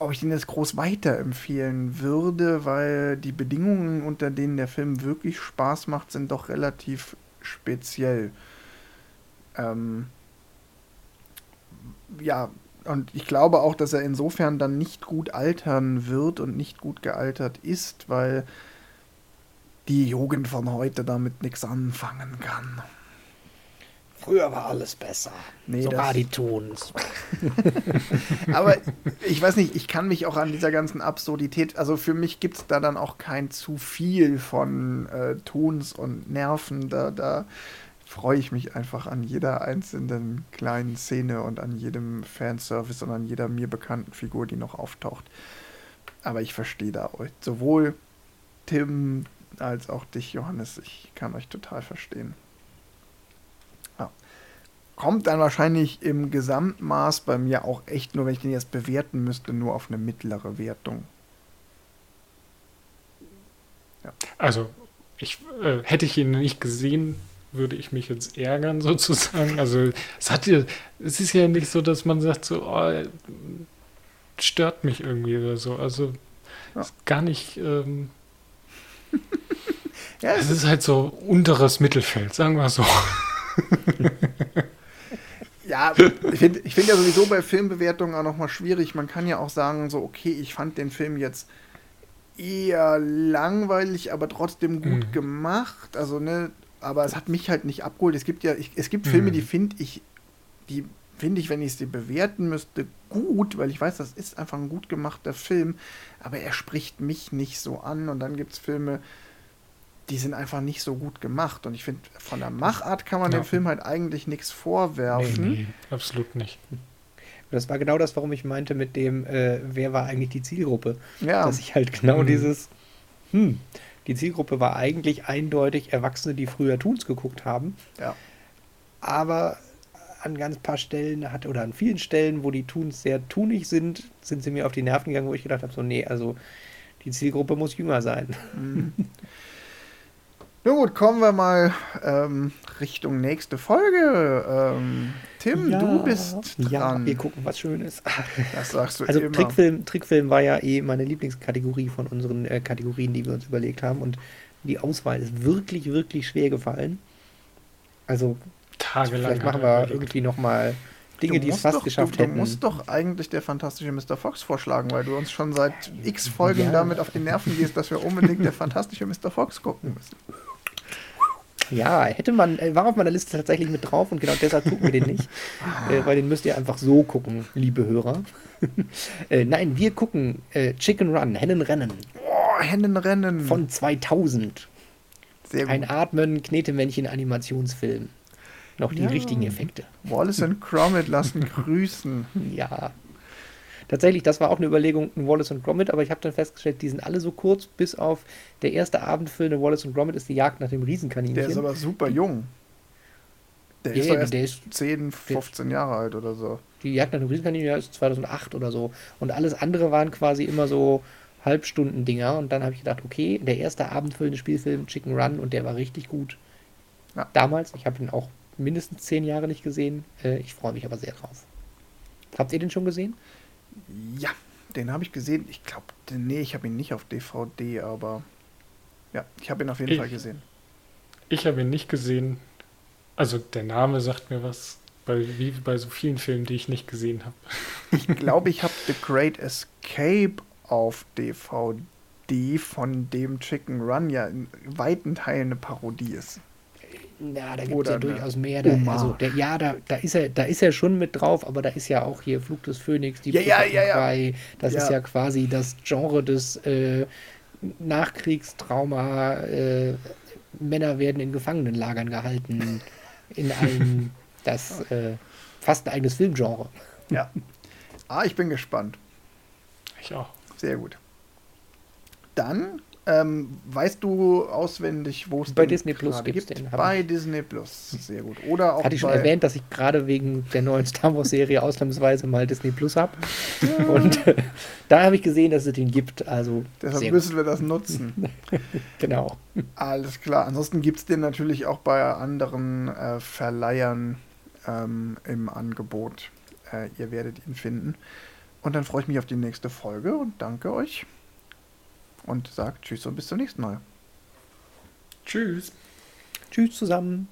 ob ich den jetzt groß weiterempfehlen würde, weil die Bedingungen, unter denen der Film wirklich Spaß macht, sind doch relativ speziell. Ähm, ja, und ich glaube auch, dass er insofern dann nicht gut altern wird und nicht gut gealtert ist, weil die Jugend von heute damit nichts anfangen kann. Früher war alles besser. Nee, Sogar die tun's. Aber ich weiß nicht, ich kann mich auch an dieser ganzen Absurdität, also für mich gibt es da dann auch kein zu viel von äh, Tons und Nerven. Da, da freue ich mich einfach an jeder einzelnen kleinen Szene und an jedem Fanservice und an jeder mir bekannten Figur, die noch auftaucht. Aber ich verstehe da euch. Sowohl Tim als auch dich, Johannes. Ich kann euch total verstehen kommt dann wahrscheinlich im Gesamtmaß bei mir auch echt nur, wenn ich den jetzt bewerten müsste, nur auf eine mittlere Wertung. Ja. Also, ich, äh, hätte ich ihn nicht gesehen, würde ich mich jetzt ärgern, sozusagen. Also, es hat ja, es ist ja nicht so, dass man sagt, so, oh, stört mich irgendwie oder so. Also, ja. ist gar nicht. Ähm, ja, es ist halt so unteres Mittelfeld, sagen wir so. Ja, ich finde ich find ja sowieso bei Filmbewertungen auch nochmal schwierig. Man kann ja auch sagen, so, okay, ich fand den Film jetzt eher langweilig, aber trotzdem gut mhm. gemacht. Also, ne, aber es hat mich halt nicht abgeholt. Es gibt ja, ich, es gibt Filme, mhm. die finde ich, die finde ich, wenn ich sie bewerten müsste, gut, weil ich weiß, das ist einfach ein gut gemachter Film, aber er spricht mich nicht so an. Und dann gibt es Filme, die sind einfach nicht so gut gemacht. Und ich finde, von der Machart kann man ja. dem Film halt eigentlich nichts vorwerfen. Nee, nee, absolut nicht. Das war genau das, warum ich meinte mit dem, äh, wer war eigentlich die Zielgruppe? Ja. Dass ich halt genau mhm. dieses, hm, die Zielgruppe war eigentlich eindeutig Erwachsene, die früher Toons geguckt haben. Ja. Aber an ganz paar Stellen hat, oder an vielen Stellen, wo die Toons sehr tunig sind, sind sie mir auf die Nerven gegangen, wo ich gedacht habe, so, nee, also die Zielgruppe muss jünger sein. Mhm. Nun gut, kommen wir mal ähm, Richtung nächste Folge. Ähm, Tim, ja, du bist dran. Ja, wir gucken was Schönes. Das sagst du also immer. Trickfilm, Trickfilm war ja eh meine Lieblingskategorie von unseren äh, Kategorien, die wir uns überlegt haben. Und die Auswahl ist wirklich, wirklich schwer gefallen. Also Tagelang vielleicht machen wir irgendwie noch mal Dinge, die es fast doch, geschafft du, hätten. Du musst doch eigentlich der fantastische Mr. Fox vorschlagen, weil du uns schon seit x Folgen ja. damit auf die Nerven gehst, dass wir unbedingt der fantastische Mr. Fox gucken müssen. Ja, hätte man, äh, war auf meiner Liste tatsächlich mit drauf und genau deshalb gucken wir den nicht. äh, weil den müsst ihr einfach so gucken, liebe Hörer. äh, nein, wir gucken äh, Chicken Run, Hennenrennen. Oh, Hennenrennen. Von 2000. Sehr gut. Ein Atmen, Knetemännchen, Animationsfilm. Noch die ja. richtigen Effekte. Wallace und Gromit lassen grüßen. Ja. Tatsächlich, das war auch eine Überlegung, ein Wallace und Gromit, aber ich habe dann festgestellt, die sind alle so kurz, bis auf der erste Abendfilm in Wallace und Gromit ist die Jagd nach dem Riesenkaninchen. Der ist aber super jung. Der ja, ist, erst der ist 10, 15 der, Jahre alt oder so. Die Jagd nach dem Riesenkaninchen ist 2008 oder so. Und alles andere waren quasi immer so Halbstunden-Dinger. Und dann habe ich gedacht, okay, der erste abendfüllende Spielfilm Chicken Run und der war richtig gut. Ja. Damals. Ich habe ihn auch mindestens zehn Jahre nicht gesehen. Äh, ich freue mich aber sehr drauf. Habt ihr den schon gesehen? Ja, den habe ich gesehen. Ich glaube, nee, ich habe ihn nicht auf DVD, aber ja, ich habe ihn auf jeden Ich- Fall gesehen. Ich habe ihn nicht gesehen. Also der Name sagt mir was, bei, wie bei so vielen Filmen, die ich nicht gesehen habe. Ich glaube, ich habe The Great Escape auf DVD, von dem Chicken Run ja in weiten Teilen eine Parodie ist. Ja, da gibt es ja durchaus mehr. Da, also, der, ja, da, da, ist er, da ist er schon mit drauf, aber da ist ja auch hier Flug des Phönix, die Ja, ja, ja, ja. Das Ja. ist ja quasi das Genre des äh, Nachkriegstrauma. Äh, Männer werden in Gefangenenlagern gehalten. In einem, das äh, fast ein eigenes Filmgenre. Ja. Ah, ich bin gespannt. Ich auch. Sehr gut. Dann ähm, weißt du auswendig, wo es Bei den Disney Plus gibt's gibt? den, Bei. Disney Plus. Sehr gut. Oder auch Hatte ich schon erwähnt, dass ich gerade wegen der neuen Star Wars-Serie ausnahmsweise mal Disney Plus habe. Und äh, da habe ich gesehen, dass es den gibt. Also Deshalb müssen wir das nutzen. genau. Alles klar. Ansonsten gibt es den natürlich auch bei anderen äh, Verleihern ähm, im Angebot. Äh, ihr werdet ihn finden. Und dann freue ich mich auf die nächste Folge und danke euch. Und sage Tschüss und bis zum nächsten Mal. Tschüss. Tschüss zusammen.